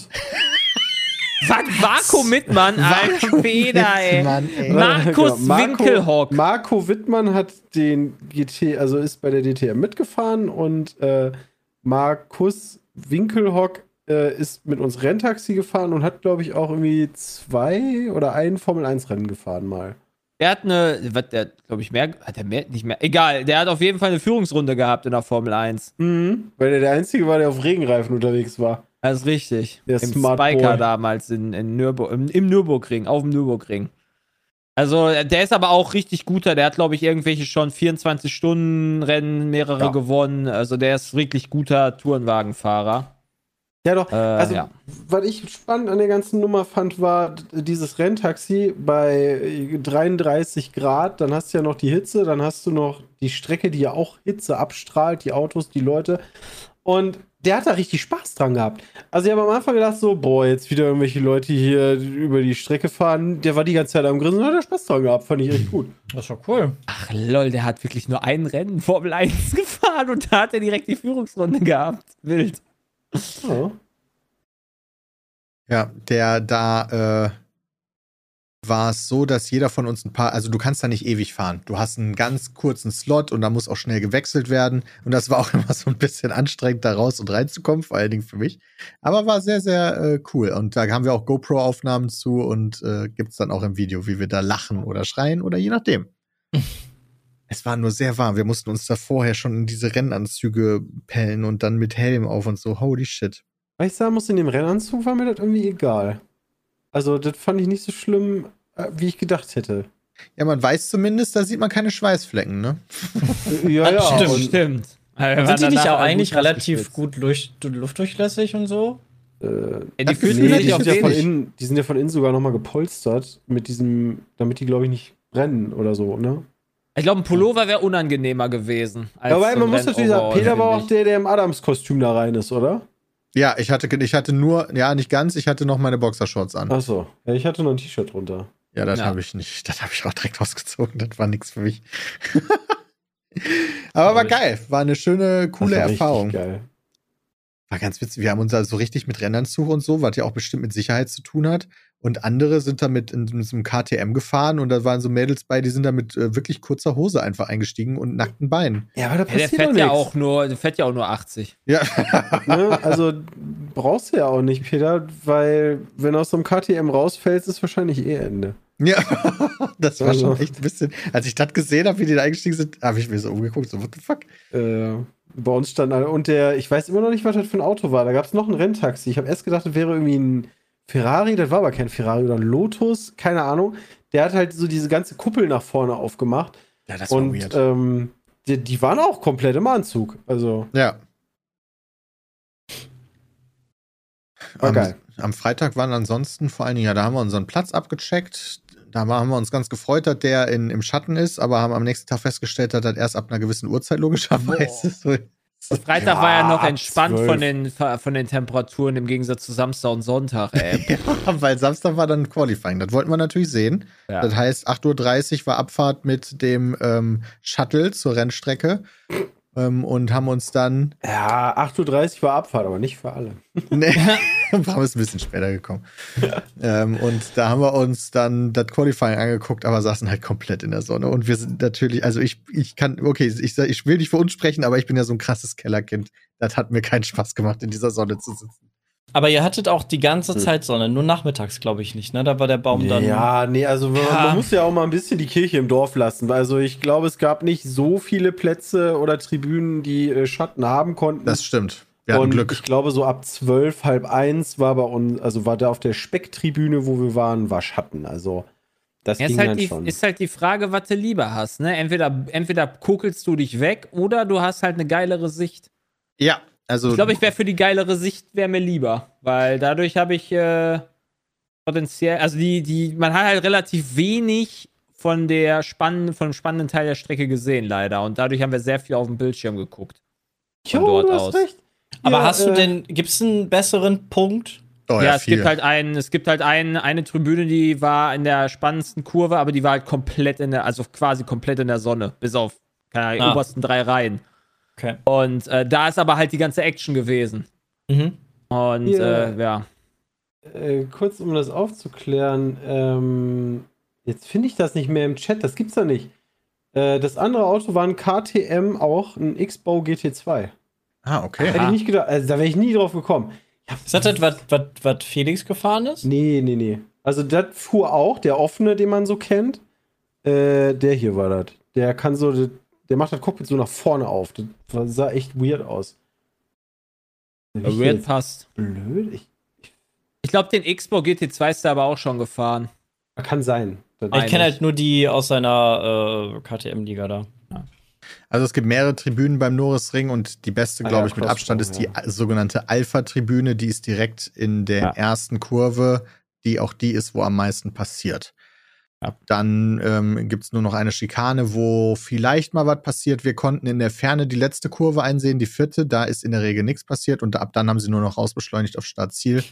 Marco Mittmann, Alter, Peter, ey. Wittmann, ey. Markus Genau, Winkelhock. Marco Wittmann hat den GT, also ist bei der DTM mitgefahren und äh, Markus Winkelhock äh, ist mit uns Renntaxi gefahren und hat, glaube ich, auch irgendwie zwei oder ein Formel-1-Rennen gefahren mal. Der hat eine, was, der, glaube ich, mehr, hat er mehr, nicht mehr, egal, der hat auf jeden Fall eine Führungsrunde gehabt in der Formel 1. Mhm. Weil der der Einzige war, der auf Regenreifen unterwegs war. Das ist richtig. Der Im Smart Spiker Boy. damals in, in Nürburg, im, im Nürburgring, auf dem Nürburgring. Also, der ist aber auch richtig guter. Der hat, glaube ich, irgendwelche schon 24-Stunden-Rennen, mehrere Ja. gewonnen. Also, der ist wirklich guter Tourenwagenfahrer. Ja, doch. Äh, also, ja. was ich spannend an der ganzen Nummer fand, war dieses Renntaxi bei 33 Grad. Dann hast du ja noch die Hitze, dann hast du noch die Strecke, die ja auch Hitze abstrahlt, die Autos, die Leute. Und der hat da richtig Spaß dran gehabt. Also, ich habe am Anfang gedacht, so, boah, jetzt wieder irgendwelche Leute hier über die Strecke fahren. Der war die ganze Zeit am Grinsen und hat da Spaß dran gehabt. Fand ich echt gut. Das ist doch cool. Ach, lol, der hat wirklich nur ein Rennen Formel 1 [laughs] gefahren und da hat er direkt die Führungsrunde gehabt. Wild. Ja. Ja, der da äh, war es so, dass jeder von uns ein paar, also du kannst da nicht ewig fahren. Du hast einen ganz kurzen Slot und da muss auch schnell gewechselt werden. Und das war auch [laughs] immer so ein bisschen anstrengend, da raus und reinzukommen, vor allen Dingen für mich. Aber war sehr, sehr äh, cool. Und da haben wir auch GoPro-Aufnahmen zu und äh, gibt's dann auch im Video, wie wir da lachen oder schreien oder je nachdem. [laughs] Es war nur sehr warm. Wir mussten uns da vorher schon in diese Rennanzüge pellen und dann mit Helm auf und so. Holy shit. Weil ich sagen muss, in dem Rennanzug war mir das irgendwie egal. Also, das fand ich nicht so schlimm, äh, wie ich gedacht hätte. Ja, man weiß zumindest, da sieht man keine Schweißflecken, ne? [laughs] ja, ja. stimmt, und, Stimmt. Und sind die nicht auch eigentlich gut relativ gut durch, luftdurchlässig und so? äh, Ja, die Das fühlten Nee, die, auf sind ja von innen, die sind ja von innen sogar nochmal gepolstert, mit diesem, damit die, glaube ich, nicht brennen oder so, ne? Ich glaube, ein Pullover wäre unangenehmer gewesen. als Ja, aber so man muss natürlich sagen, Peter war auch der, der im Adams-Kostüm da rein ist, oder? Ja, ich hatte, ich hatte nur, ja, nicht ganz, ich hatte noch meine Boxershorts an. Achso. Ja, ich hatte noch ein T-Shirt drunter. Ja, das Ja. habe ich nicht. Das habe ich auch direkt ausgezogen. Das war nichts für mich. [laughs] Aber war geil. War eine schöne, coole war Erfahrung. Geil. War ganz witzig. Wir haben uns da so richtig mit Rennanzug und so, was ja auch bestimmt mit Sicherheit zu tun hat. Und andere sind da mit, in, mit so einem KTM gefahren und da waren so Mädels bei, die sind da mit äh, wirklich kurzer Hose einfach eingestiegen und nackten Beinen. Ja, aber da Ja, der passiert doch fährt ja nichts. auch nur, der fährt ja auch nur 80. Ja. Ne? Also brauchst du ja auch nicht, Peter, weil wenn du aus so einem KTM rausfällst, ist wahrscheinlich eh Ende. ja. [laughs] Das war Also. schon echt ein bisschen. Als ich das gesehen habe, wie die da eingestiegen sind, habe ich mir so umgeguckt, so, what the fuck? Äh, bei uns stand alle, und der, ich weiß immer noch nicht, was das für ein Auto war. Da gab es noch ein Renntaxi. Ich habe erst gedacht, das wäre irgendwie ein Ferrari, das war aber kein Ferrari oder ein Lotus, keine Ahnung. Der hat halt so diese ganze Kuppel nach vorne aufgemacht. Ja, das und ähm, die, die waren auch komplett im Anzug. Also, Ja. War am, geil. am Freitag waren ansonsten vor allen Dingen, ja, da haben wir unseren Platz abgecheckt. Da haben wir uns ganz gefreut, dass der in, im Schatten ist, aber haben am nächsten Tag festgestellt, dass das erst ab einer gewissen Uhrzeit logischerweise [laughs] so Freitag Ja, war ja noch entspannt 12. von den, von den Temperaturen im Gegensatz zu Samstag und Sonntag, ey. [laughs] Ja, weil Samstag war dann Qualifying. Das wollten wir natürlich sehen. Ja. Das heißt, 8.30 Uhr war Abfahrt mit dem ähm, Shuttle zur Rennstrecke. Ähm, und haben uns dann Ja, 8.30 Uhr war Abfahrt, aber nicht für alle. [laughs] Nee, wir haben es ein bisschen später gekommen. [laughs] ähm, und da haben wir uns dann das Qualifying angeguckt, aber saßen halt komplett in der Sonne. Und wir sind natürlich, also ich, ich kann, okay, ich, ich will nicht für uns sprechen, aber ich bin ja so ein krasses Kellerkind. Das hat mir keinen Spaß gemacht, in dieser Sonne zu sitzen. Aber ihr hattet auch die ganze Hm. Zeit Sonne, nur nachmittags, glaube ich nicht, ne? Da war der Baum dann. Ja, nee, also man, Ja. man muss ja auch mal ein bisschen die Kirche im Dorf lassen. Also ich glaube, es gab nicht so viele Plätze oder Tribünen, die äh, Schatten haben konnten. Das stimmt. Wir hatten und Glück. ich glaube, so ab zwölf, halb eins war bei uns, also war da auf der Specktribüne, wo wir waren, war Schatten. Also das ist, halt dann die, ist halt die Frage, was du lieber hast. Ne? Entweder, entweder kuckelst du dich weg oder du hast halt eine geilere Sicht. Ja, also Ich glaube, ich wäre für die geilere Sicht, wäre mir lieber. Weil dadurch habe ich äh, potenziell, also die, die, man hat halt relativ wenig von der spannenden, von dem spannenden Teil der Strecke gesehen, leider. Und dadurch haben wir sehr viel auf dem Bildschirm geguckt. von Jo, dort du hast aus. recht. Aber Ja, hast du äh, denn, gibt es einen besseren Punkt? oh, ja, ja, es gibt halt einen, es gibt halt einen, eine Tribüne, die war in der spannendsten Kurve, aber die war halt komplett in der, also quasi komplett in der Sonne, bis auf keine Ahnung, Ah. obersten drei Reihen. Okay. Und äh, da ist aber halt die ganze Action gewesen. Mhm. Und Ja. äh, ja. Äh, kurz um das aufzuklären, ähm, jetzt finde ich das nicht mehr im Chat, das gibt's da nicht. Äh, das andere Auto war ein KTM, auch ein X-Bau GT2. ah, okay. Hätte ich nicht gedacht, also da wäre ich nie drauf gekommen. Ist das das, was, was, was Felix gefahren ist? Nee, nee, nee. Also das fuhr auch, der offene, den man so kennt. Äh, der hier war das. Der kann so, der, macht das Cockpit so nach vorne auf. Das sah echt weird aus. Ich Weird jetzt passt. blöd? Ich, Ich glaube, den X-Bau GT2 ist da aber auch schon gefahren. kann sein. Das- Ich kenne halt nur die aus seiner äh, KTM-Liga da. Also es gibt mehrere Tribünen beim Norrisring und die beste, Ah glaube ja, ich, mit Abstand ist die ja. sogenannte Alpha-Tribüne. Die ist direkt in der Ja. ersten Kurve, die auch die ist, wo am meisten passiert. Ja. Dann ähm, gibt es nur noch eine Schikane, wo vielleicht mal was passiert. Wir konnten in der Ferne die letzte Kurve einsehen, die vierte. Da ist in der Regel nichts passiert und ab dann haben sie nur noch rausbeschleunigt auf Startziel.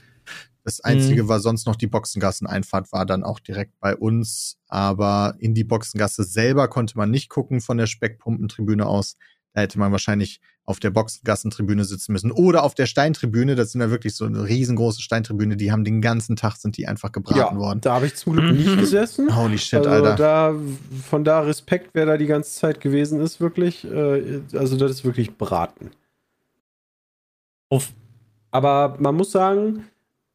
Das Einzige war sonst noch die Boxengasseneinfahrt, war dann auch direkt bei uns. Aber in die Boxengasse selber konnte man nicht gucken von der Speckpumpentribüne aus. Da hätte man wahrscheinlich auf der Boxengassentribüne sitzen müssen. Oder auf der Steintribüne. Das sind ja wirklich so eine riesengroße Steintribüne. Die haben den ganzen Tag sind die einfach gebraten ja, worden. da habe ich zum Glück nicht [laughs] gesessen. Holy shit, also Alter. Da, von da Respekt, wer da die ganze Zeit gewesen ist, wirklich. Äh, also, das ist wirklich Braten. Uff. Aber man muss sagen,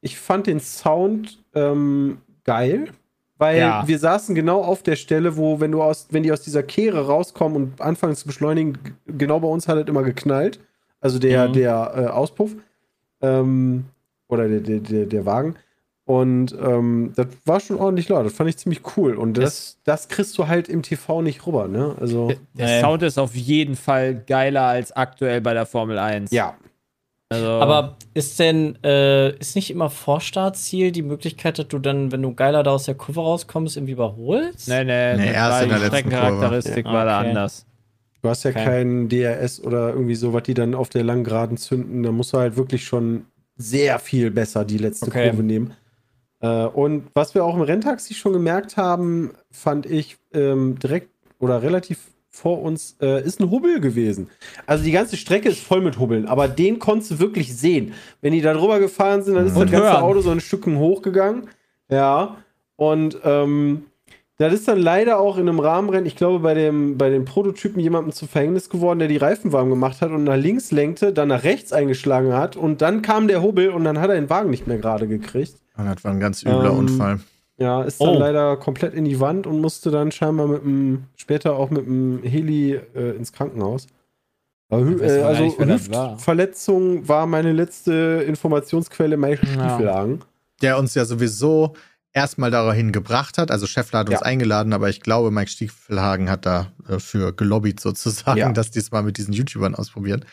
ich fand den Sound ähm, geil, weil Ja. wir saßen genau auf der Stelle, wo, wenn du aus, wenn die aus dieser Kehre rauskommen und anfangen zu beschleunigen, genau bei uns hat es immer geknallt. Also der, Mhm. der äh, Auspuff. Ähm, oder der, der, der, der Wagen. Und ähm, das war schon ordentlich laut. Das fand ich ziemlich cool. Und das, das kriegst du halt im TV nicht rüber, ne? Also, Der Nee. Sound ist auf jeden Fall geiler als aktuell bei der Formel 1. ja. Also, Aber ist denn, äh, ist nicht immer Vorstartziel die Möglichkeit, dass du dann, wenn du geiler da aus der Kurve rauskommst, irgendwie überholst? nee, nee, Nee, das erst war in der die letzten Streckencharakteristik Kurve. war da Okay. anders. Du hast ja Okay. keinen DRS oder irgendwie so, was die dann auf der langen Geraden zünden. Da musst du halt wirklich schon sehr viel besser die letzte Okay. Kurve nehmen. Äh, und was wir auch im Renntaxi schon gemerkt haben, fand ich ähm, direkt oder relativ vor uns, äh, ist ein Hubbel gewesen. Also die ganze Strecke ist voll mit Hubbeln, aber den konntest du wirklich sehen. Wenn die da drüber gefahren sind, dann ist Und das ganze hören. Auto so ein Stückchen hochgegangen. Ja. Und ähm, das ist dann leider auch in einem Rahmenrennen, ich glaube, bei dem, bei den Prototypen jemandem zu Verhängnis geworden, der die Reifen warm gemacht hat und nach links lenkte, dann nach rechts eingeschlagen hat und dann kam der Hubbel und dann hat er den Wagen nicht mehr gerade gekriegt. Und das war ein ganz übler Ähm, Unfall. Ja, ist dann Oh. leider komplett in die Wand und musste dann scheinbar mit dem, später auch mit dem Heli äh, ins Krankenhaus. Aber, äh, also war. Hüftverletzung war meine letzte Informationsquelle, Mike Ja. Stiefelhagen. Der uns ja sowieso erstmal dahin gebracht hat. Also Scheffler hat uns Ja. eingeladen, aber ich glaube, Mike Stiefelhagen hat dafür gelobbyt sozusagen, Ja. dass die es mal mit diesen YouTubern ausprobieren.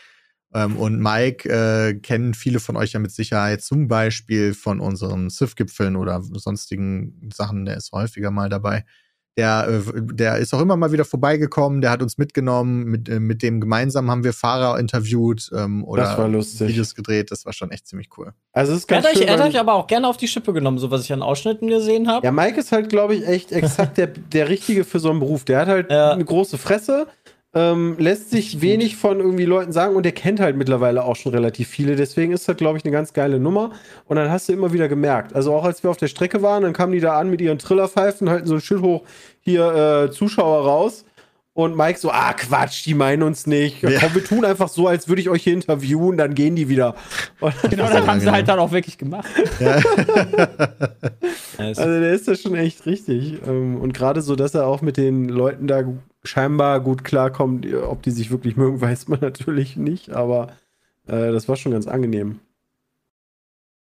Ähm, und Mike äh, kennen viele von euch ja mit Sicherheit zum Beispiel von unseren SIF-Gipfeln oder sonstigen Sachen. Der ist häufiger mal dabei. Der, äh, der ist auch immer mal wieder vorbeigekommen, der hat uns mitgenommen, mit, äh, mit dem gemeinsam haben wir Fahrer interviewt ähm, oder Das war lustig. Videos gedreht, das war schon echt ziemlich cool. Also es ist Er ganz hat, euch, schön, er hat euch aber auch gerne auf die Schippe genommen, so was ich an Ausschnitten gesehen habe. Ja, Mike ist halt, glaube ich, echt exakt der, der Richtige für so einen Beruf. Der hat halt Ja. eine große Fresse, Ähm, lässt sich wenig von irgendwie Leuten sagen und er kennt halt mittlerweile auch schon relativ viele. Deswegen ist das, glaube ich, eine ganz geile Nummer. Und dann hast du immer wieder gemerkt. Also auch als wir auf der Strecke waren, dann kamen die da an mit ihren Trillerpfeifen, halten so ein Schild hoch, hier äh, Zuschauer raus. Und Mike so, ah Quatsch, die meinen uns nicht. Ja. Komm, wir tun einfach so, als würde ich euch hier interviewen, dann gehen die wieder. Und [laughs] Genau, Das haben sie halt dann auch wirklich gemacht. Ja. [laughs] Also, der ist da schon echt richtig. Ähm, Und gerade so, dass er auch mit den Leuten da scheinbar gut klarkommt, ob die sich wirklich mögen, [laughs] weiß man natürlich nicht, aber äh, das war schon ganz angenehm.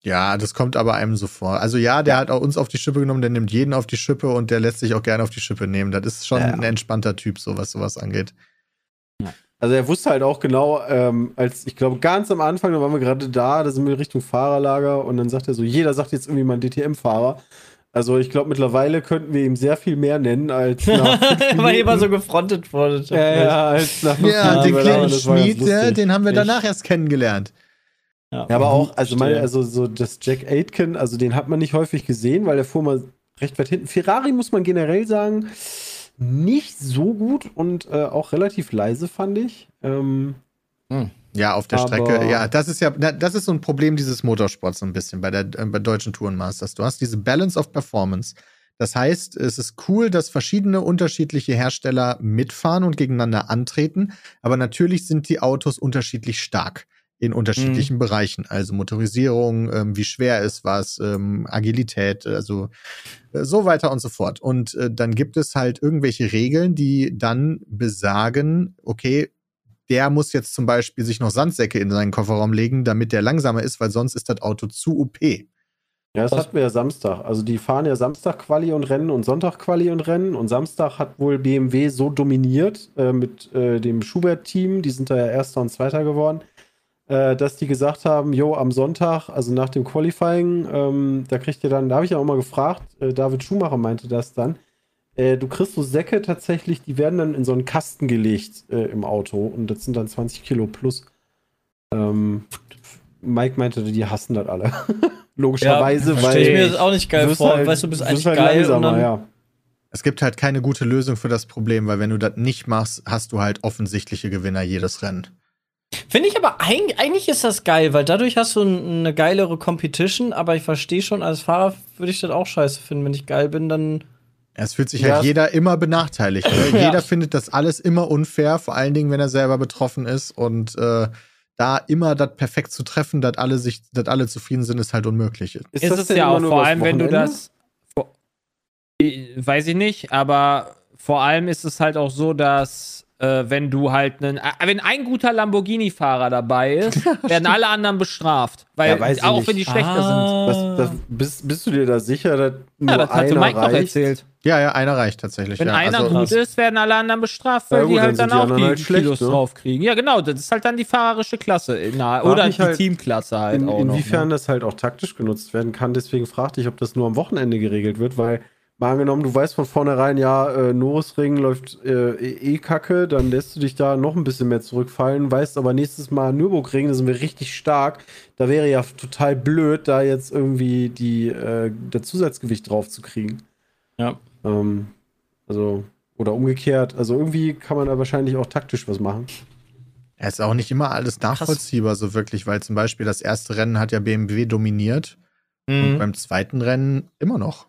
Ja, das kommt aber einem so vor. Also ja, der hat auch uns auf die Schippe genommen, der nimmt jeden auf die Schippe und der lässt sich auch gerne auf die Schippe nehmen. Das ist schon Ja. ein entspannter Typ, so was sowas angeht. Also er wusste halt auch genau, ähm, als ich glaube ganz am Anfang, da waren wir gerade da, da sind wir Richtung Fahrerlager und dann sagt er so, jeder sagt jetzt irgendwie mal DTM-Fahrer. Also ich glaube mittlerweile könnten wir ihm sehr viel mehr nennen als [laughs] nach weil immer so gefrontet wurde. ja, ja, als nach Ja, den kleinen Schmied, ja, den haben wir Echt. danach erst kennengelernt. Ja, aber auch, also, Verstehe. also so das Jack Aitken, also den hat man nicht häufig gesehen, weil der fuhr mal recht weit hinten. Ferrari muss man generell sagen, nicht so gut und äh, auch relativ leise, fand ich. Ähm, Ja, auf der Aber- Strecke. Ja, das ist ja, das ist so ein Problem dieses Motorsports so ein bisschen bei der äh, bei deutschen Tourenmasters. Du hast diese Balance of Performance. Das heißt, es ist cool, dass verschiedene unterschiedliche Hersteller mitfahren und gegeneinander antreten, aber natürlich sind die Autos unterschiedlich stark in unterschiedlichen Bereichen. Also Motorisierung, ähm, wie schwer ist was, ähm, Agilität, also äh, so weiter und so fort. Und äh, dann gibt es halt irgendwelche Regeln, die dann besagen, okay, der muss jetzt zum Beispiel sich noch Sandsäcke in seinen Kofferraum legen, damit der langsamer ist, weil sonst ist das Auto zu OP. ja, das hatten wir ja Samstag. Also die fahren ja Samstag Quali und Rennen und Sonntag Quali und Rennen. Und Samstag hat wohl BMW so dominiert äh, mit äh, dem Schubert-Team, die sind da ja Erster und Zweiter geworden, äh, dass die gesagt haben, jo, am Sonntag, also nach dem Qualifying, ähm, da kriegt ihr dann, da habe ich ja auch mal gefragt, äh, David Schumacher meinte das dann, äh, du kriegst so Säcke tatsächlich, die werden dann in so einen Kasten gelegt äh, im Auto und das sind dann 20 Kilo plus. Ähm, Mike meinte, die hassen das alle. [laughs] Logischerweise, weil Stell ich mir das auch nicht geil vor. halt- weißt du, bist eigentlich halt geil und langsamer, dann, ja. Es gibt halt keine gute Lösung für das Problem, weil wenn du das nicht machst, hast du halt offensichtliche Gewinner jedes Rennen. Finde ich aber eigentlich, ist das geil, weil dadurch hast du n- eine geilere Competition, aber ich verstehe schon, als Fahrer würde ich das auch scheiße finden. Wenn ich geil bin, dann. Es fühlt sich Ja, halt jeder immer benachteiligt. Ne? [clears throat] Ja. Jeder findet das alles immer unfair, vor allen Dingen, wenn er selber betroffen ist. Und äh, da immer das perfekt zu treffen, dass alle sich, dass alle zufrieden sind, ist halt unmöglich. ist das es denn ja immer auch, nur vor allem, wenn du Wochenende? das. Weiß ich nicht, aber vor allem ist es halt auch so, dass. Äh, wenn du halt einen, äh, wenn ein guter Lamborghini-Fahrer dabei ist, [laughs] werden alle anderen bestraft. Weil, Ja, auch nicht. wenn die schlechter Ah. Das, das, bist, bist du dir da sicher, dass nur sind. Ja, das hat einer Mike noch reicht? erzählt. Ja, ja, einer reicht tatsächlich. Wenn ja. einer also, gut ist, werden alle anderen bestraft, weil Ja, gut, die halt dann dann, sind die auch die halt schlecht, Kilos ne? draufkriegen. Ja, genau, das ist halt dann die fahrerische Klasse. Na, oder die halt, Teamklasse halt In, auch inwiefern noch. Ne? das halt auch taktisch genutzt werden kann. Deswegen fragte ich, ob das nur am Wochenende geregelt wird, weil mal angenommen, du weißt von vornherein, ja, äh, Norrisring läuft äh, eh kacke, dann lässt du dich da noch ein bisschen mehr zurückfallen, weißt aber nächstes Mal Nürburgring, da sind wir richtig stark. Da wäre ja total blöd, da jetzt irgendwie die, äh, das Zusatzgewicht drauf zu kriegen. Ja. Ähm, also, oder umgekehrt. Also irgendwie kann man da wahrscheinlich auch taktisch was machen. Ja, ist auch nicht immer alles nachvollziehbar, so wirklich, weil zum Beispiel das erste Rennen hat ja BMW dominiert und Mhm. beim zweiten Rennen immer noch.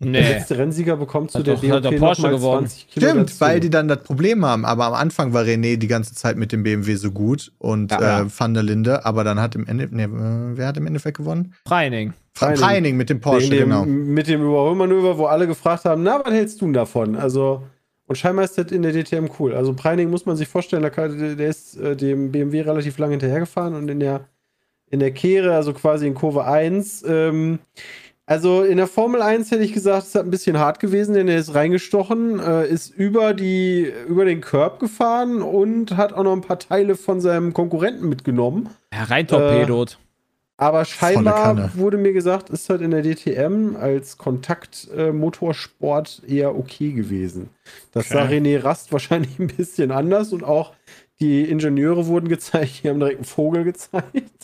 Der Nee. letzte Rennsieger bekommt zu der doch- hat DOP doch Porsche gewonnen. 20 Kilo Stimmt, dazu. weil die dann das Problem haben. Aber am Anfang war René die ganze Zeit mit dem BMW so gut und Ja. äh, Van der Linde, aber dann hat im Ende, nee, äh, wer hat im Endeffekt gewonnen? Preining, Preining. Mit dem Porsche, dem, genau. Mit dem Überholmanöver, wo alle gefragt haben, na, was hältst du denn davon? Also, und scheinbar ist das in der DTM cool. Also Preining muss man sich vorstellen, der, der ist äh, dem BMW relativ lange hinterhergefahren und in der, in der Kehre, also quasi in Kurve 1, ähm, also in der Formel 1 hätte ich gesagt, es hat ein bisschen hart gewesen, denn er ist reingestochen, äh, ist über, die, über den Curb gefahren und hat auch noch ein paar Teile von seinem Konkurrenten mitgenommen. Ja, rein torpedot. Aber scheinbar wurde mir gesagt, ist halt in der DTM als Kontaktmotorsport eher okay gewesen. Das sah Okay. René Rast wahrscheinlich [laughs] ein bisschen anders und auch die Ingenieure wurden gezeigt, die haben direkt einen Vogel gezeigt.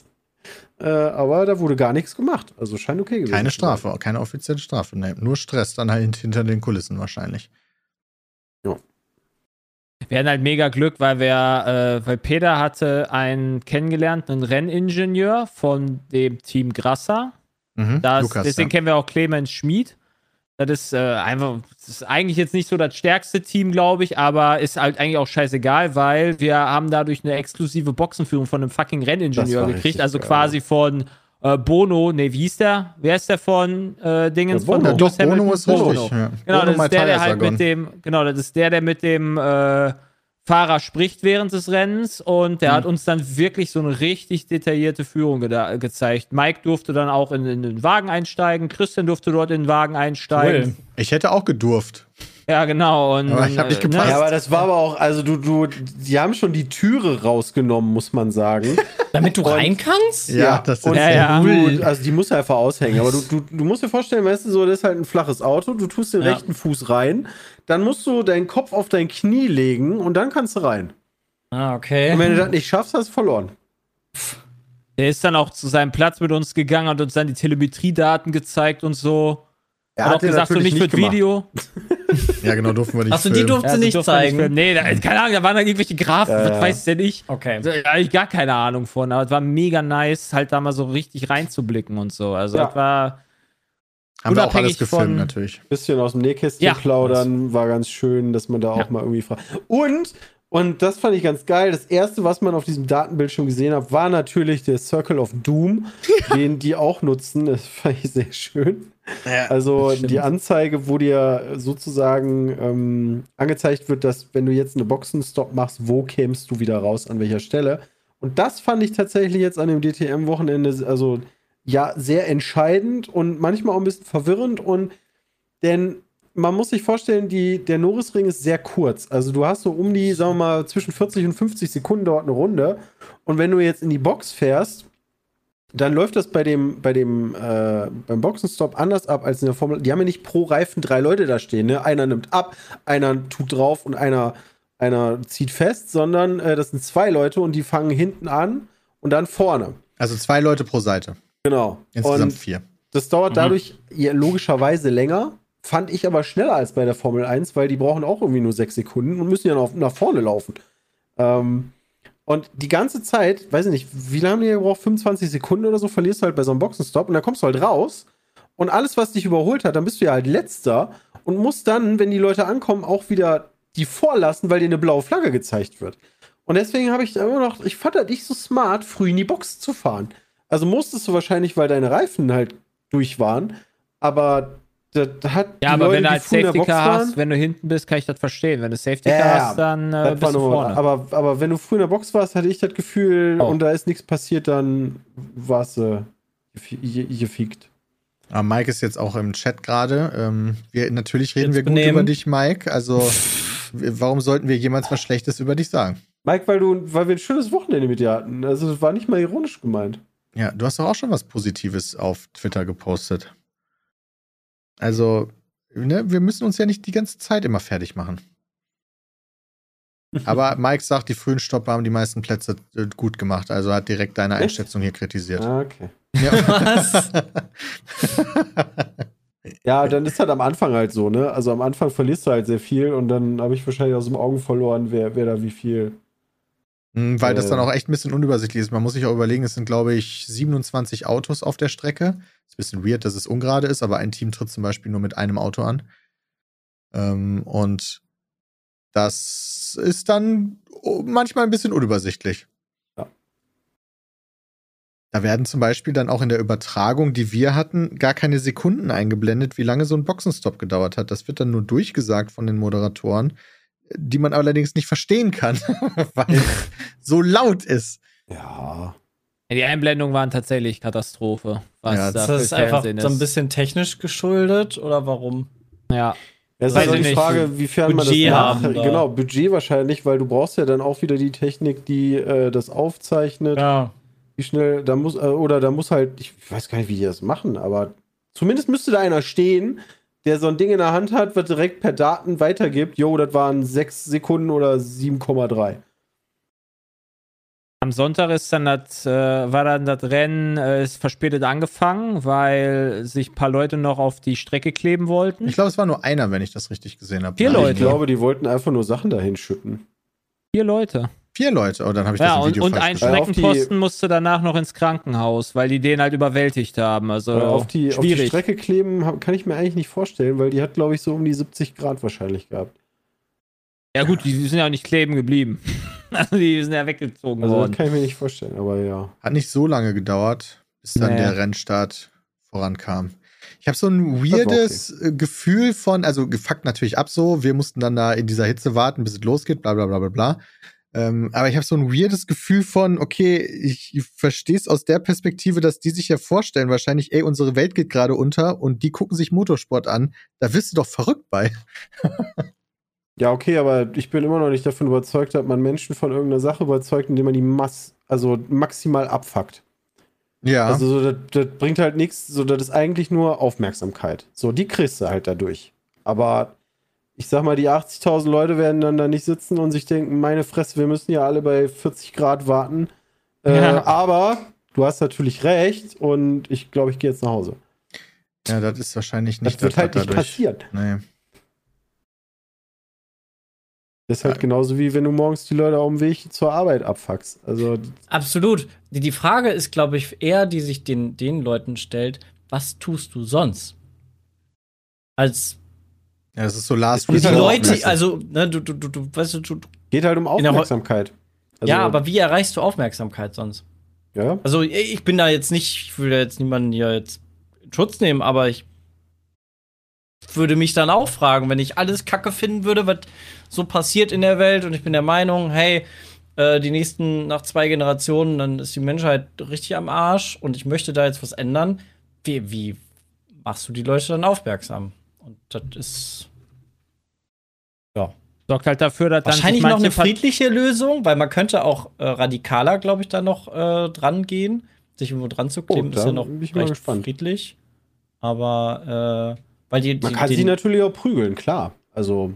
Äh, aber da wurde gar nichts gemacht. Also scheint okay gewesen. Keine zu sein. Strafe, keine offizielle Strafe. Nee, nur Stress dann halt hinter den Kulissen wahrscheinlich. Wir hatten halt mega Glück, weil wir, äh, weil Peter hatte einen kennengelernt, einen Renningenieur von dem Team Grasser. Mhm. Das, Lukas, deswegen ja. kennen wir auch Clemens Schmid. Das ist äh, einfach, das ist eigentlich jetzt nicht so das stärkste Team, glaube ich, aber ist halt eigentlich auch scheißegal, weil wir haben dadurch eine exklusive Boxenführung von einem fucking Renningenieur gekriegt. Also geil. quasi von äh, Bono, ne, wie hieß der? Wer ist der von äh, Dingens? Ja, von Bono. Ja, doch? Bono ist Bono. richtig. Ja. Genau, Bono das ist der, der halt mit dem, genau, das ist der, der mit dem äh, Fahrer spricht während des Rennens und der hat uns dann wirklich so eine richtig detaillierte Führung geda- gezeigt. Mike durfte dann auch in, in den Wagen einsteigen, Christian durfte dort in den Wagen einsteigen. Cool. Ich hätte auch gedurft. Ja, genau. Und, Aber ich hab nicht äh, gepasst. Ja, aber das war aber auch, also du, du, die haben schon die Türe rausgenommen, muss man sagen. [laughs] Damit du rein kannst? Ja, das ist und Ja, ja. Du, also die muss ja einfach aushängen. Aber du, du, du musst dir vorstellen, weißt du, so, das ist halt ein flaches Auto, du tust den Ja. rechten Fuß rein, dann musst du deinen Kopf auf dein Knie legen und dann kannst du rein. Ah, okay. Und wenn du das nicht schaffst, hast du verloren. Der ist dann auch zu seinem Platz mit uns gegangen und uns dann die Telemetriedaten gezeigt und so. Er hat auch den gesagt, so nicht für. Video. [laughs] Ja, genau, durften wir nicht Achso, die filmen. durfte Ja, nicht zeigen. filmen. Nee, da, keine Ahnung, da waren dann irgendwelche Grafen, Ja, was ja. weiß denn ich. Okay. Da hab ich gar keine Ahnung von, aber es war mega nice, halt da mal so richtig reinzublicken und so. Also, Ja. das war. Haben wir auch alles unabhängig gefilmt, von- natürlich. bisschen aus dem Nähkästchen Ja. plaudern, war ganz schön, dass man da auch Ja. mal irgendwie fragt. Und, und das fand ich ganz geil, das erste, was man auf diesem Datenbildschirm gesehen hat, war natürlich der Circle of Doom, [laughs] den die auch nutzen. Das fand ich sehr schön. also das stimmt. die Anzeige, wo dir sozusagen ähm, angezeigt wird, dass wenn du jetzt eine Boxenstopp machst, wo kämst du wieder raus, an welcher Stelle. Und das fand ich tatsächlich jetzt an dem DTM-Wochenende, also ja, sehr entscheidend und manchmal auch ein bisschen verwirrend. Und denn man muss sich vorstellen, die, der Norrisring ist sehr kurz. Also du hast so um die, sagen wir mal, zwischen 40 und 50 Sekunden dauert eine Runde. Und wenn du jetzt in die Box fährst, dann läuft das bei dem, bei dem, äh, beim Boxenstopp anders ab als in der Formel. Die haben ja nicht pro Reifen drei Leute da stehen. Ne? Einer nimmt ab, einer tut drauf und einer, einer zieht fest, sondern äh, das sind zwei Leute und die fangen hinten an und dann vorne. Also zwei Leute pro Seite. Genau. Insgesamt und vier. das dauert dadurch ja, logischerweise länger. Fand ich aber schneller als bei der Formel 1, weil die brauchen auch irgendwie nur sechs Sekunden und müssen ja noch nach vorne laufen. Ähm, und die ganze Zeit, weiß ich nicht, wie lange die gebraucht? 25 Sekunden oder so, verlierst du halt bei so einem Boxenstopp und dann kommst du halt raus. Und alles, was dich überholt hat, dann bist du ja halt letzter und musst dann, wenn die Leute ankommen, auch wieder die vorlassen, weil dir eine blaue Flagge gezeigt wird. Und deswegen habe ich da immer noch, ich fand das nicht so smart, früh in die Box zu fahren. Also musstest du wahrscheinlich, weil deine Reifen halt durch waren, aber das hat Ja, aber Leute, wenn du der Safety Box Car waren- hast, wenn du hinten bist, kann ich das verstehen. Wenn du Safety Car ja, hast, dann äh, bist du vorne. aber, aber wenn du früh in der Box warst, hatte ich das Gefühl, Oh. und da ist nichts passiert, dann warst du ge- gefiegt. Aber Mike ist jetzt auch im Chat gerade. Ähm, wir, natürlich reden Jetzt wir gut benehmen. über dich, Mike. Also, warum sollten wir jemals was Schlechtes über dich sagen? Mike, weil, du, weil wir ein schönes Wochenende mit dir hatten. Also, das war nicht mal ironisch gemeint. Ja, du hast doch auch schon was Positives auf Twitter gepostet. Also, ne, wir müssen uns ja nicht die ganze Zeit immer fertig machen. [laughs] Aber Mike sagt, die frühen Stopper haben die meisten Plätze äh, gut gemacht. Also hat direkt deine Echt? Einschätzung hier kritisiert. Ah, okay. Ja. [laughs] Was? [laughs] Ja, dann ist halt am Anfang halt so, ne? Also am Anfang verlierst du halt sehr viel und dann habe ich wahrscheinlich aus dem Augen verloren, wer, wer da wie viel. Hm, Weil das dann auch echt ein bisschen unübersichtlich ist. Man muss sich auch überlegen, es sind, glaube ich, 27 Autos auf der Strecke. Ist ein bisschen weird, dass es ungerade ist, aber ein Team tritt zum Beispiel nur mit einem Auto an. Ähm, und das ist dann oh, manchmal ein bisschen unübersichtlich. Ja. Da werden zum Beispiel dann auch in der Übertragung, die wir hatten, gar keine Sekunden eingeblendet, wie lange so ein Boxenstopp gedauert hat. Das wird dann nur durchgesagt von den Moderatoren, die man allerdings nicht verstehen kann, [laughs] weil es so laut ist. Ja. Die Einblendungen waren tatsächlich Katastrophe. Was Ja, da Ist das einfach Fernsehen so ein ist. bisschen technisch geschuldet oder warum? Ja. Es ist Weiß ich die nicht. Frage, wiefern man das Budget nach, haben da. Genau, Budget wahrscheinlich, weil du brauchst ja dann auch wieder die Technik, die äh, das aufzeichnet. Ja. Wie schnell, da muss, äh, oder da muss halt, ich weiß gar nicht, wie die das machen, aber zumindest müsste da einer stehen, der so ein Ding in der Hand hat, was direkt per Daten weitergibt. Jo, das waren 6 Sekunden oder 7,3. Am Sonntag ist dann das, äh, war dann das Rennen äh, ist verspätet angefangen, weil sich ein paar Leute noch auf die Strecke kleben wollten. Ich glaube, es war nur einer, wenn ich das richtig gesehen habe. Vier Ich Leute. glaube, die wollten einfach nur Sachen dahin schütten. Vier Leute. Vier Leute. Oh, dann habe ich Ja, das im und, Video und falsch ein Streckenposten musste danach noch ins Krankenhaus, weil die den halt überwältigt haben. Also Äh, auf, die, auf die schwierig. Strecke kleben kann ich mir eigentlich nicht vorstellen, weil die hat, glaube ich, so um die 70 Grad wahrscheinlich gehabt. ja gut, die sind ja auch nicht kleben geblieben. [laughs] also die sind ja weggezogen Also das worden. kann ich mir nicht vorstellen, aber ja. Hat nicht so lange gedauert, bis dann Nee. der Rennstart vorankam. Ich habe so ein weirdes äh, Gefühl von, also gefuckt natürlich ab so, wir mussten dann da in dieser Hitze warten, bis es losgeht, bla bla bla bla bla. Ähm, aber ich habe so ein weirdes Gefühl von, okay, ich verstehe es aus der Perspektive, dass die sich ja vorstellen, wahrscheinlich, ey, unsere Welt geht gerade unter und die gucken sich Motorsport an. Da wirst du doch verrückt bei. [laughs] Ja, okay, aber ich bin immer noch nicht davon überzeugt, dass man Menschen von irgendeiner Sache überzeugt, indem man die Mass, also maximal abfuckt. Ja. Also so, das, das bringt halt nichts, so das ist eigentlich nur Aufmerksamkeit. So, die kriegst du halt dadurch. Aber ich sag mal, die 80.000 Leute werden dann da nicht sitzen und sich denken, meine Fresse, wir müssen ja alle bei 40 Grad warten. Äh, Ja. Aber du hast natürlich recht und ich glaube, ich gehe jetzt nach Hause. ja, das ist wahrscheinlich Das nicht wird halt nicht dadurch- passieren. Nee. Das ist halt genauso wie wenn du morgens die Leute auf dem Weg zur Arbeit abfuckst. Also, Absolut. Die, die Frage ist, glaube ich, eher, die sich den, den Leuten stellt, was tust du sonst? Als Ja, das ist so Last Die die Leute, also, ne, du, du, du, du, weißt du, du, geht halt um Aufmerksamkeit. Also, ja, aber wie erreichst du Aufmerksamkeit sonst? Ja, Also, ich bin da jetzt nicht, ich will da jetzt niemanden hier jetzt in Schutz nehmen, aber ich würde mich dann auch fragen, wenn ich alles Kacke finden würde, was so passiert in der Welt und ich bin der Meinung, hey, äh, die nächsten, nach zwei Generationen, dann ist die Menschheit richtig am Arsch und ich möchte da jetzt was ändern. Wie, wie machst du die Leute dann aufmerksam? Und das ist Sorgt halt dafür, dass dann wahrscheinlich noch manche eine Part- friedliche Lösung, weil man könnte auch äh, radikaler, glaube ich, da noch äh, dran gehen. Sich irgendwo dran zu kleben, Oh, ist ja noch recht friedlich. Aber äh, weil die, man die kann den, sie natürlich auch prügeln, klar. Also,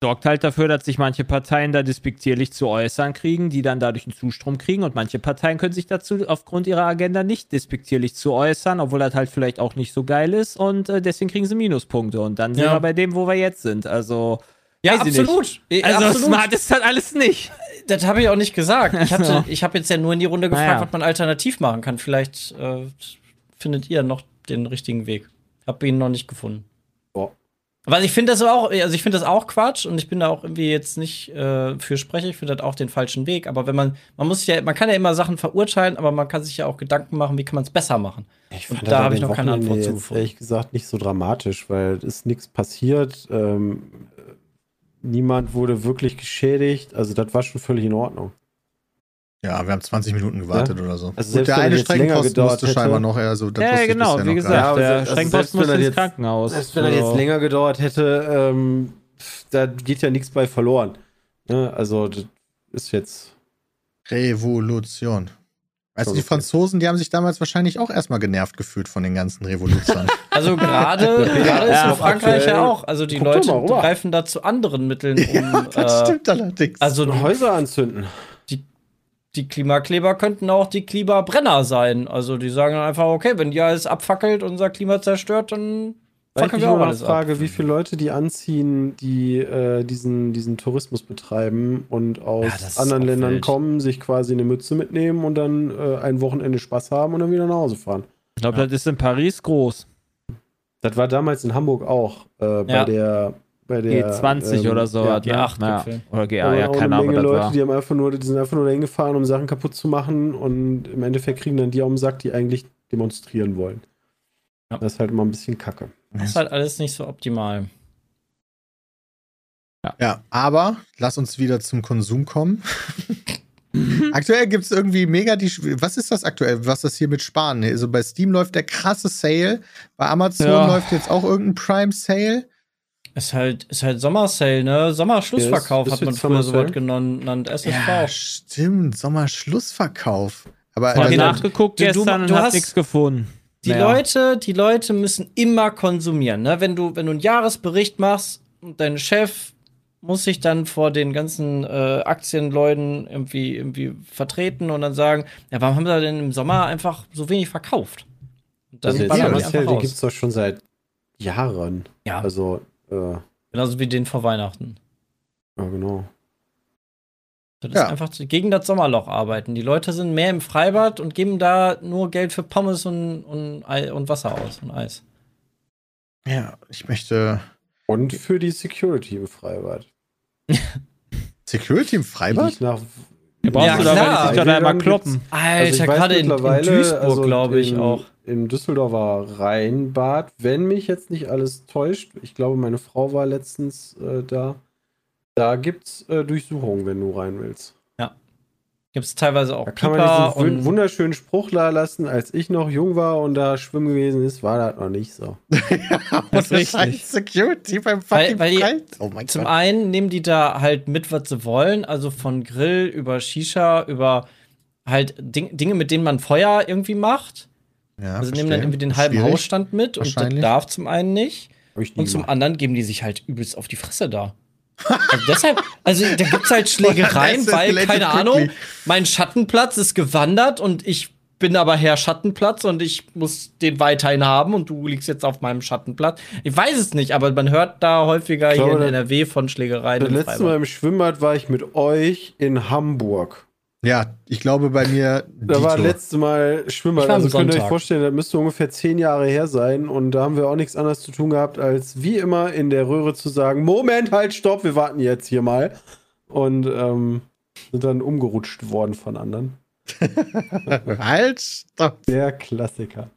sorgt halt dafür, dass sich manche Parteien da despektierlich zu äußern kriegen, die dann dadurch einen Zustrom kriegen und manche Parteien können sich dazu aufgrund ihrer Agenda nicht despektierlich zu äußern, obwohl das halt vielleicht auch nicht so geil ist und äh, deswegen kriegen sie Minuspunkte und dann sind Ja. wir bei dem, wo wir jetzt sind. Also, ja, absolut. Äh, also absolut. smart ist das alles nicht. Das habe ich auch nicht gesagt. Ich [laughs] habe So. ich hab jetzt ja nur in die Runde gefragt, Naja. was man alternativ machen kann. Vielleicht äh, findet ihr noch den richtigen Weg. Hab ihn noch nicht gefunden. Boah. Aber ich finde das auch, also ich finde das auch Quatsch und ich bin da auch irgendwie jetzt nicht äh, für spreche. Ich finde das auch den falschen Weg. Aber wenn man, man muss ja, man kann ja immer Sachen verurteilen, aber man kann sich ja auch Gedanken machen, wie kann man es besser machen. ich Und fand da das hab an ich noch keine Wochenende Antwort zu jetzt. Ehrlich gesagt nicht so dramatisch, weil es ist nichts passiert. Ähm, niemand wurde wirklich geschädigt. Also, das war schon völlig in Ordnung. Ja, wir haben 20 Minuten gewartet oder so. Also Gut, der eine Streckenposten gedauert musste hätte- scheinbar noch, also das Ja, genau, wie noch gesagt, Ja, der also Schreckposten selbst wenn muss er ins jetzt- Krankenhaus. Selbst wenn er jetzt So. länger gedauert hätte, ähm, da geht ja nichts bei verloren. Ne? Also, das ist jetzt. Revolution. Schon die. Franzosen, die haben sich damals wahrscheinlich auch erstmal genervt gefühlt von den ganzen Revolutionen. [laughs] Also gerade gerade ist Ja, in Frankreich ja auch. Also die Guck Leute greifen da zu anderen Mitteln, um ja, das äh, stimmt allerdings. also Häuser anzünden. Die Klimakleber könnten auch die Klimabrenner sein. Also die sagen dann einfach, okay, wenn die alles abfackelt, unser Klima zerstört, dann fackeln wir auch alles frage, ab. wie viele Leute die anziehen, die äh, diesen, diesen Tourismus betreiben und aus Ja, anderen Ländern wild. kommen, sich quasi eine Mütze mitnehmen und dann äh, ein Wochenende Spaß haben und dann wieder nach Hause fahren. Ich glaube, das ist in Paris groß. Das war damals in Hamburg auch äh, bei Ja. der bei der G20 ähm, oder so. Ja, ne? G8-Gipfel. Ja. Oder G8, da ja, auch keine eine Ahnung, Menge Leute, war. die haben einfach nur, die sind einfach nur dahin gefahren, um Sachen kaputt zu machen und im Endeffekt kriegen dann die am Sack, die eigentlich demonstrieren wollen. Ja. Das ist halt immer ein bisschen kacke. Das ist halt alles nicht so optimal. Ja, aber lass uns wieder zum Konsum kommen. [laughs] aktuell gibt es irgendwie mega die. Was ist das aktuell? Was das hier mit Sparen? Also bei Steam läuft der krasse Sale. Bei Amazon Ja. läuft jetzt auch irgendein Prime Sale. Ist halt, ist halt Sommersale, ne? Sommerschlussverkauf Ja, ist- ist hat man jetzt früher so was genannt. SSV. Ja, stimmt. Sommerschlussverkauf. Aber Ich habe also, nachgeguckt du- du- gestern du und hab hast- nichts gefunden. Die Naja. Leute, die Leute müssen immer konsumieren. Ne? Wenn, du, wenn du einen Jahresbericht machst und dein Chef muss sich dann vor den ganzen äh, Aktienleuten irgendwie, irgendwie vertreten und dann sagen, ja, warum haben sie denn im Sommer einfach so wenig verkauft? Und dann Also der ballern die aus. gibt es doch schon seit Jahren. Ja, Also, äh, ja, genauso wie den vor Weihnachten. genau. Das Ja. ist einfach gegen das Sommerloch arbeiten. Die Leute sind mehr im Freibad und geben da nur Geld für Pommes und, und, und Wasser aus und Eis. Ja, ich möchte. Und für die Security im Freibad. [laughs] [laughs] Security im Die Freibad? nach Ja, brauchst Ja, du da, klar. da einmal Dann kloppen. Alter, Also gerade in, in mittlerweile, Duisburg, also glaube ich in, auch. Im Düsseldorfer Rheinbad, wenn mich jetzt nicht alles täuscht, ich glaube, meine Frau war letztens äh, da. Da gibt's äh, Durchsuchungen, wenn du rein willst. Gibt es teilweise auch Da kann man Pieper diesen wun- und wunderschönen Spruch da lassen, als ich noch jung war und da schwimmen gewesen ist, war das noch nicht so. [laughs] ja, Das ist richtig. Security beim Weil- fucking weil die- Freibad? Oh mein Zum Gott. einen nehmen die da halt mit, was sie wollen, also von Grill über Shisha, über halt Ding, Dinge, mit denen man Feuer irgendwie macht. Ja, Also verstehe. nehmen dann irgendwie den halben Schwierig. Hausstand mit und das darf zum einen nicht. Und zum anderen geben die sich halt übelst auf die Fresse da. Also [laughs] deshalb, also da gibt's halt Schlägereien, weil, keine Ahnung, mein Schattenplatz ist gewandert und ich bin aber Herr Schattenplatz und ich muss den weiterhin haben und du liegst jetzt auf meinem Schattenplatz. Ich weiß es nicht, aber man hört da häufiger glaube, hier in NRW von Schlägereien. Das letzte. Mal im Schwimmbad war ich mit euch in Hamburg. Ja, ich glaube bei mir. Da war Dito. letzte Mal war am Also könnt ihr euch vorstellen, das müsste ungefähr zehn Jahre her sein. Und da haben wir auch nichts anderes zu tun gehabt, als wie immer in der Röhre zu sagen: Moment, halt, stopp, wir warten jetzt hier mal. Und ähm, sind dann umgerutscht worden von anderen. [laughs] halt, stopp. Der Klassiker.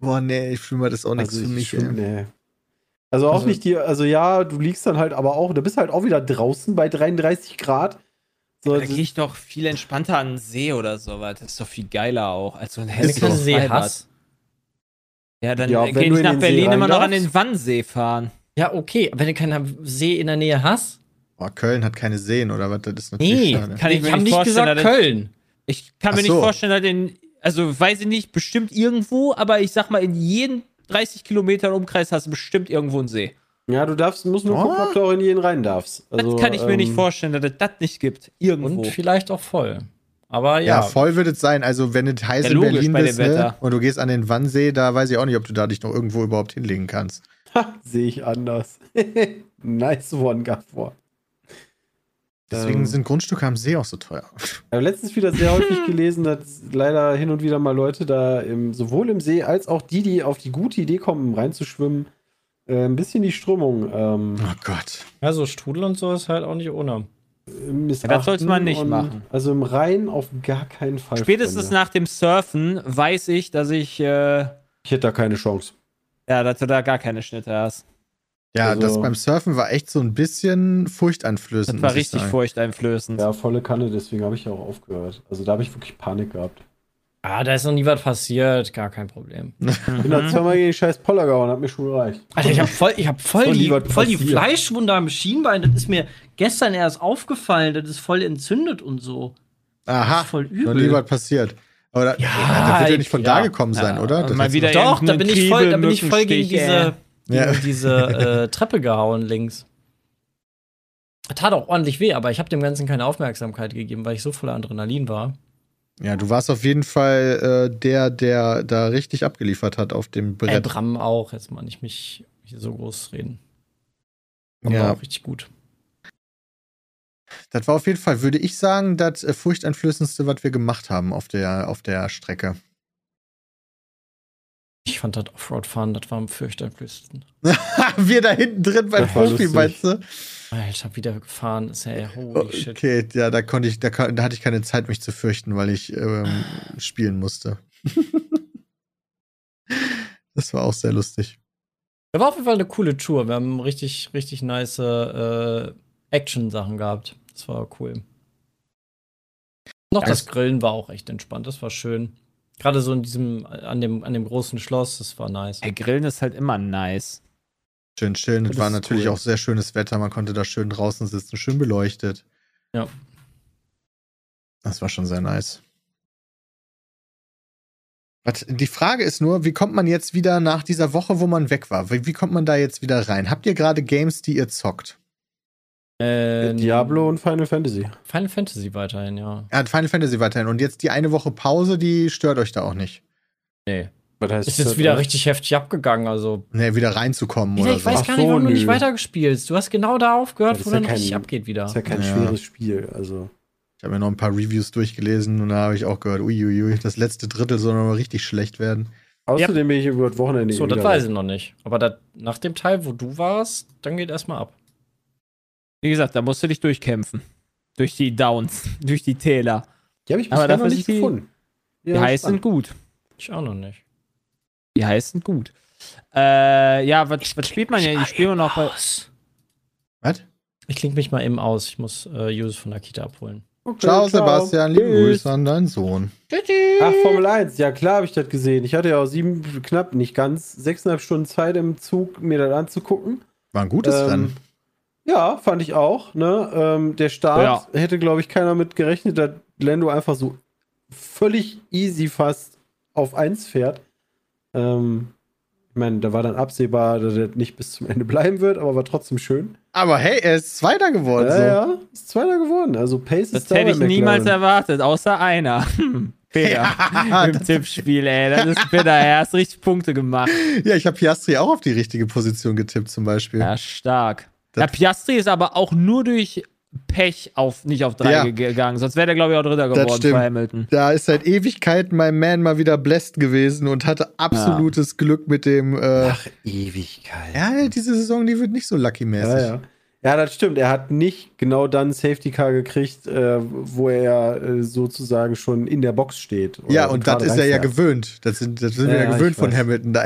Boah, nee, ich fühle mal das auch nichts Also, für ich mich. schwimm- nee. also auch Also- nicht die, also ja, du liegst dann halt aber auch, da bist halt auch wieder draußen bei 33 Grad. So, Da gehe ich doch viel entspannter an den See oder sowas. Das ist doch viel geiler auch als so ein Wenn du hässliches keinen See Freibad. hast. Ja, dann Ja, gehe ich nach Berlin immer noch an den Wannsee fahren. Ja, okay. Wenn du keinen See in der Nähe hast. Boah, Köln hat keine Seen oder was? Das ist natürlich Nee, schade. Kann ich ich mir habe nicht gesagt dass- Köln. Ich kann Ach mir nicht so. vorstellen, dass in, also weiß ich nicht, bestimmt irgendwo, aber ich sag mal, in jeden 30 Kilometern Umkreis hast du bestimmt irgendwo einen See. Ja, du darfst, musst nur Oh. gucken, ob du auch in jeden rein darfst. Das Also, kann ich mir nicht ähm, vorstellen, dass es das nicht gibt. Irgendwo. Und vielleicht auch voll. Aber Ja, ja. voll wird es sein. Also, wenn es heiß Ja, in Berlin bist ne, und du gehst an den Wannsee, da weiß ich auch nicht, ob du da dich noch irgendwo überhaupt hinlegen kannst. Sehe ich anders. [laughs] nice one, Gafford. Deswegen Ähm. sind Grundstücke am See auch so teuer. Ich habe letztens wieder sehr häufig [laughs] gelesen, dass leider hin und wieder mal Leute da im, sowohl im See als auch die, die auf die gute Idee kommen, reinzuschwimmen, äh, ein bisschen die Strömung ähm, Oh Gott. ja, so Strudel und so ist halt auch nicht ohne. Ja, das sollte man nicht machen. Also im Rhein auf gar keinen Fall. Spätestens Freunde. nach dem Surfen weiß ich, dass ich, äh, Ich hätte da keine Chance. ja, dass du da gar keine Schnitte hast. Ja, Also- das beim Surfen war echt so ein bisschen furchteinflößend. Das war richtig furchteinflößend. Ja, volle Kanne, deswegen habe ich ja auch aufgehört. Also da habe ich wirklich Panik gehabt. Ah, da ist noch nie was passiert. Gar kein Problem. [laughs] Ich bin da zweimal gegen den scheiß Poller gehauen, hat mir schon gereicht. Alter, ich habe voll, ich hab voll, die, voll die. Fleischwunde am Schienbein. Das ist mir gestern erst aufgefallen. Das ist voll entzündet und so. Aha, voll noch übel. nie was passiert. Aber da, Ja, das wird ja nicht von ja. da gekommen sein, Ja, oder? Das mal wieder- noch- Doch, da bin ich voll, da bin ich voll gegen diese, gegen Ja. diese äh, Treppe gehauen links. Tat auch ordentlich weh, aber ich habe dem Ganzen keine Aufmerksamkeit gegeben, weil ich so voller Adrenalin war. Ja, du warst auf jeden Fall äh, der, der da richtig abgeliefert hat auf dem Brett. Bram auch, jetzt mal nicht mich hier so groß reden. Aber Ja. auch richtig gut. Das war auf jeden Fall, würde ich sagen, das äh, furchteinflößendste, was wir gemacht haben auf der, auf der Strecke. Ich fand das Offroad-Fahren, das war am fürchterlichsten. [laughs] wir da hinten drin beim Profi, meinst du? Alter, wieder gefahren ist, ey, holy shit. Okay, ja, da konnte ich, da, da hatte ich keine Zeit, mich zu fürchten, weil ich ähm, [sighs] spielen musste. [laughs] das war auch sehr lustig. Das war auf jeden Fall eine coole Tour. Wir haben richtig, richtig nice äh, Action-Sachen gehabt. Das war cool. Noch Ja, das Grillen war auch echt entspannt. Das war schön. Gerade so in diesem, an dem, an dem großen Schloss, das war nice. Ey, Grillen ist halt immer nice. Schön chillen. Es Das war natürlich cool. auch sehr schönes Wetter. Man konnte da schön draußen sitzen, schön beleuchtet. Ja. Das war schon sehr nice. Die Frage ist nur, wie kommt man jetzt wieder nach dieser Woche, wo man weg war? Wie, wie kommt man da jetzt wieder rein? Habt ihr gerade Games, die ihr zockt? Äh, Diablo und Final Fantasy. Final Fantasy weiterhin, ja. Er hat Final Fantasy weiterhin. Und jetzt die eine Woche Pause, die stört euch da auch nicht. Nee. Was heißt Ist jetzt wieder richtig heftig abgegangen, also. Ne, wieder reinzukommen Ja, oder ich so. weiß Ach gar nicht, so, warum du nicht nö. weitergespielt Du hast genau da aufgehört, Ja, wo ja dann richtig kein- abgeht wieder. Das ist ja kein Ja. schweres Spiel. Also. Ich habe mir noch ein paar Reviews durchgelesen und da habe ich auch gehört, uiuiui, das letzte Drittel soll noch mal richtig schlecht werden. Außerdem bin ich über das Wochenende So, wieder das weiß ich noch nicht. Aber dat, nach dem Teil, wo du warst, dann geht erstmal ab. Wie gesagt, da musst du dich durchkämpfen. Durch die Downs, [laughs] durch die Täler. Die habe ich Aber bisher dafür noch nicht die- gefunden. Die Ja, heißen spannend. gut. Ich auch noch nicht. Die heißen gut. Äh, ja, was, was spielt man ja? Die spielen wir noch bei. Was? Ich klinge mich mal eben aus. Ich muss äh, Jus von der Kita abholen. Okay, Ciao, Sebastian, liebe. Grüße an deinen Sohn. Ach, Formel 1, ja klar habe ich das gesehen. Ich hatte ja auch sieben, knapp, nicht ganz, sechseinhalb Stunden Zeit im Zug, mir das anzugucken. War ein gutes Ähm, Rennen. Ja, fand ich auch. Ne? Ähm, der Start hätte, glaube ich, keiner mit gerechnet, dass Lando einfach so völlig easy fast auf 1 fährt. Ähm, ich meine, da war dann absehbar, dass er nicht bis zum Ende [laughs] bleiben wird, aber war trotzdem schön. Aber hey, er ist Zweiter geworden. ja, so. ja, ist Zweiter geworden. Also Pace Das ist da hätte ich niemals erwartet, außer einer. [laughs] Peter. Ja, [laughs] Im Tippspiel, ey. Das ist bitter. Er hat richtig Punkte gemacht. Ja, ich habe Piastri auch auf die richtige Position getippt, zum Beispiel. Ja, stark. Das- Ja, Piastri ist aber auch nur durch Pech auf, nicht auf drei Ja. ge- gegangen. Sonst wäre der, glaube ich, auch Dritter geworden bei Hamilton. Da ist seit Ewigkeiten mein Man mal wieder blessed gewesen und hatte absolutes Glück mit dem. Äh, Ach, Ewigkeit. ja, diese Saison, die wird nicht so lucky-mäßig. Ja, ja. Ja, das stimmt. Er hat nicht genau dann Safety Car gekriegt, äh, wo er äh, sozusagen schon in der Box steht. oder Ja, und das ist er ja gewöhnt. Das sind, das sind wir Ja, ja ja, gewöhnt von weiß. Hamilton da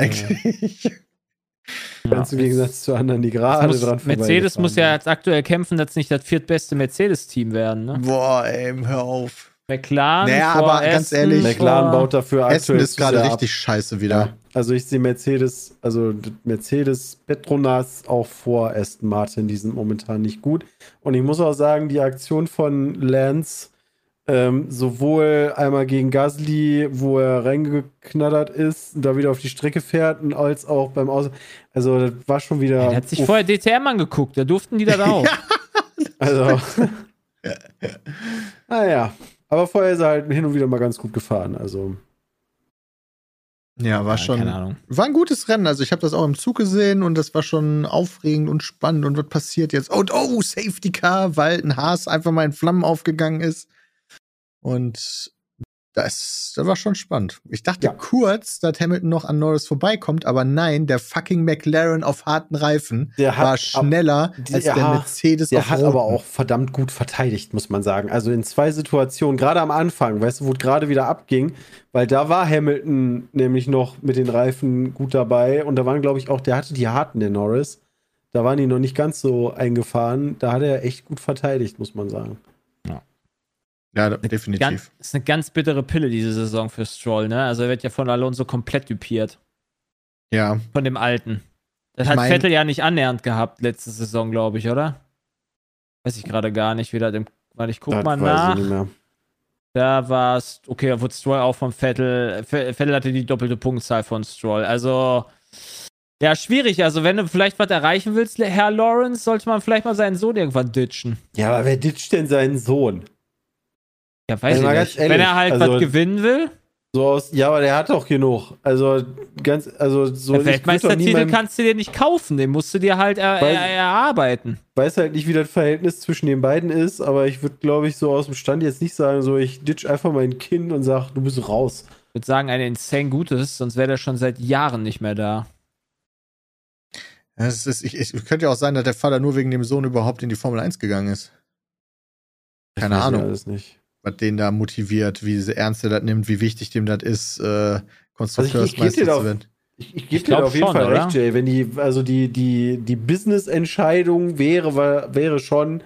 eigentlich. Ganz im Gegensatz zu anderen, die gerade Muss, dran Mercedes muss ja jetzt aktuell kämpfen, dass es nicht das viertbeste Mercedes-Team werden. Ne? Boah, ey, hör auf. McLaren, Naja, vor aber ganz Aston, ehrlich, McLaren baut dafür aktuell ist zu gerade richtig scheiße wieder. Ja, also ich sehe Mercedes, also Mercedes Petronas auch vor Aston Martin, die sind momentan nicht gut. Und ich muss auch sagen, die Aktion von Lance, ähm, sowohl einmal gegen Gasly, wo er reingeknattert ist und da wieder auf die Strecke fährt, und als auch beim Aus. Also, das war schon wieder. Er hat sich Uff. vorher DTM angeguckt, da durften die das [laughs] auch. Also. [laughs] naja. Aber vorher ist er halt hin und wieder mal ganz gut gefahren. Also. Ja, war Ja, schon. Keine Ahnung. War ein gutes Rennen. Also ich habe das auch im Zug gesehen und das war schon aufregend und spannend. Und was passiert jetzt? Und oh, Safety Car, weil ein Haas einfach mal in Flammen aufgegangen ist. Und das, das war schon spannend. Ich dachte Ja. kurz, dass Hamilton noch an Norris vorbeikommt, aber nein, der fucking McLaren auf harten Reifen Der war ab- schneller die- als der ja, Mercedes Der auf hat roten. aber auch verdammt gut verteidigt, muss man sagen. Also in zwei Situationen, gerade am Anfang, weißt du, wo es gerade wieder abging, weil da war Hamilton nämlich noch mit den Reifen gut dabei und da waren, glaube ich, auch, der hatte die harten, der Norris. Da waren die noch nicht ganz so eingefahren. Da hat er echt gut verteidigt, muss man sagen. Ja, definitiv. Ganz, ist eine ganz bittere Pille diese Saison für Stroll, ne? Also er wird ja von Alonso komplett dupiert. ja. Von dem Alten. Das Ich hat mein- Vettel ja nicht annähernd gehabt letzte Saison, glaube ich, oder? Weiß ich gerade gar nicht, wie das im. Weil ich guck Das mal weiß ich nach. nicht mehr. Da war es, okay, da wurde Stroll auch von Vettel. Ve- Vettel hatte die doppelte Punktzahl von Stroll. Also, ja, schwierig. Also, wenn du vielleicht was erreichen willst, Herr Lawrence, sollte man vielleicht mal seinen Sohn irgendwann ditchen. Ja, aber wer ditcht denn seinen Sohn? Ja, weiß Also ich nicht. ehrlich, wenn er halt also- was gewinnen will, So aus, ja, aber der hat doch genug. Also ganz, also so. der ich würd doch Weltmeistertitel kannst du dir nicht kaufen. Den musst du dir halt er, Weil- er, erarbeiten. weiß halt nicht, wie das Verhältnis zwischen den beiden ist, aber ich würde, glaube ich, so aus dem Stand jetzt nicht sagen, so ich ditch einfach mein Kind und sag, du bist raus. Ich würde sagen, ein insane gutes, sonst wäre der schon seit Jahren nicht mehr da. Es ist, ich, ich, könnte ja auch sein, dass der Vater nur wegen dem Sohn überhaupt in die Formel 1 gegangen ist. Keine Ich weiß Ahnung. ja Alles nicht. Was den da motiviert, wie ernst er das nimmt, wie wichtig dem das ist, äh, Also ich- ich Konstrukteursmeister dir zu werden. Ich, ich gebe dir auf jeden schon, Fall oder? recht, Jay. Wenn die, also die, die, die Business-Entscheidung wäre, war- wäre schon,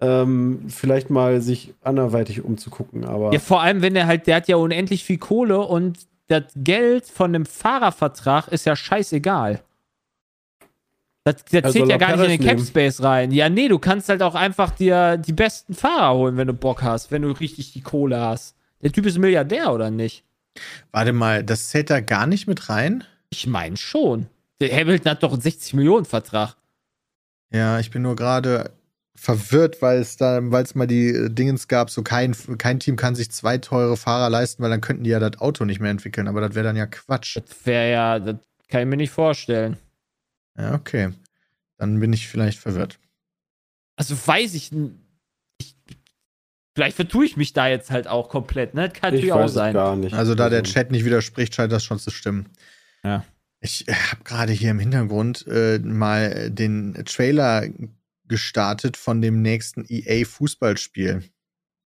ähm, vielleicht mal sich anderweitig umzugucken, aber. Ja, vor allem, wenn er halt, der hat ja unendlich viel Kohle und das Geld von dem Fahrervertrag ist ja scheißegal. Das, das Also zählt ja gar nicht in den. Capspace rein. Ja, nee, du kannst halt auch einfach dir die besten Fahrer holen, wenn du Bock hast, wenn du richtig die Kohle hast. Der Typ ist Milliardär, oder nicht? Warte mal, das zählt da gar nicht mit rein? Ich meine schon. Der Hamilton hat doch einen 60 Millionen Vertrag. Ja, ich bin nur gerade verwirrt, weil es da, weil es mal die äh, Dingens gab, so kein, kein Team kann sich zwei teure Fahrer leisten, weil dann könnten die ja das Auto nicht mehr entwickeln, aber das wäre dann ja Quatsch. Das wäre ja, das kann ich mir nicht vorstellen. Ja, okay. Dann bin ich vielleicht verwirrt. Also weiß ich, n- ich vielleicht vertue ich mich da jetzt halt auch komplett, ne? Das kann Ich natürlich auch weiß es sein. gar nicht. Also da der Chat nicht widerspricht, scheint das schon zu stimmen. Ja. Ich habe gerade hier im Hintergrund äh, mal den Trailer gestartet von dem nächsten EA Fußballspiel.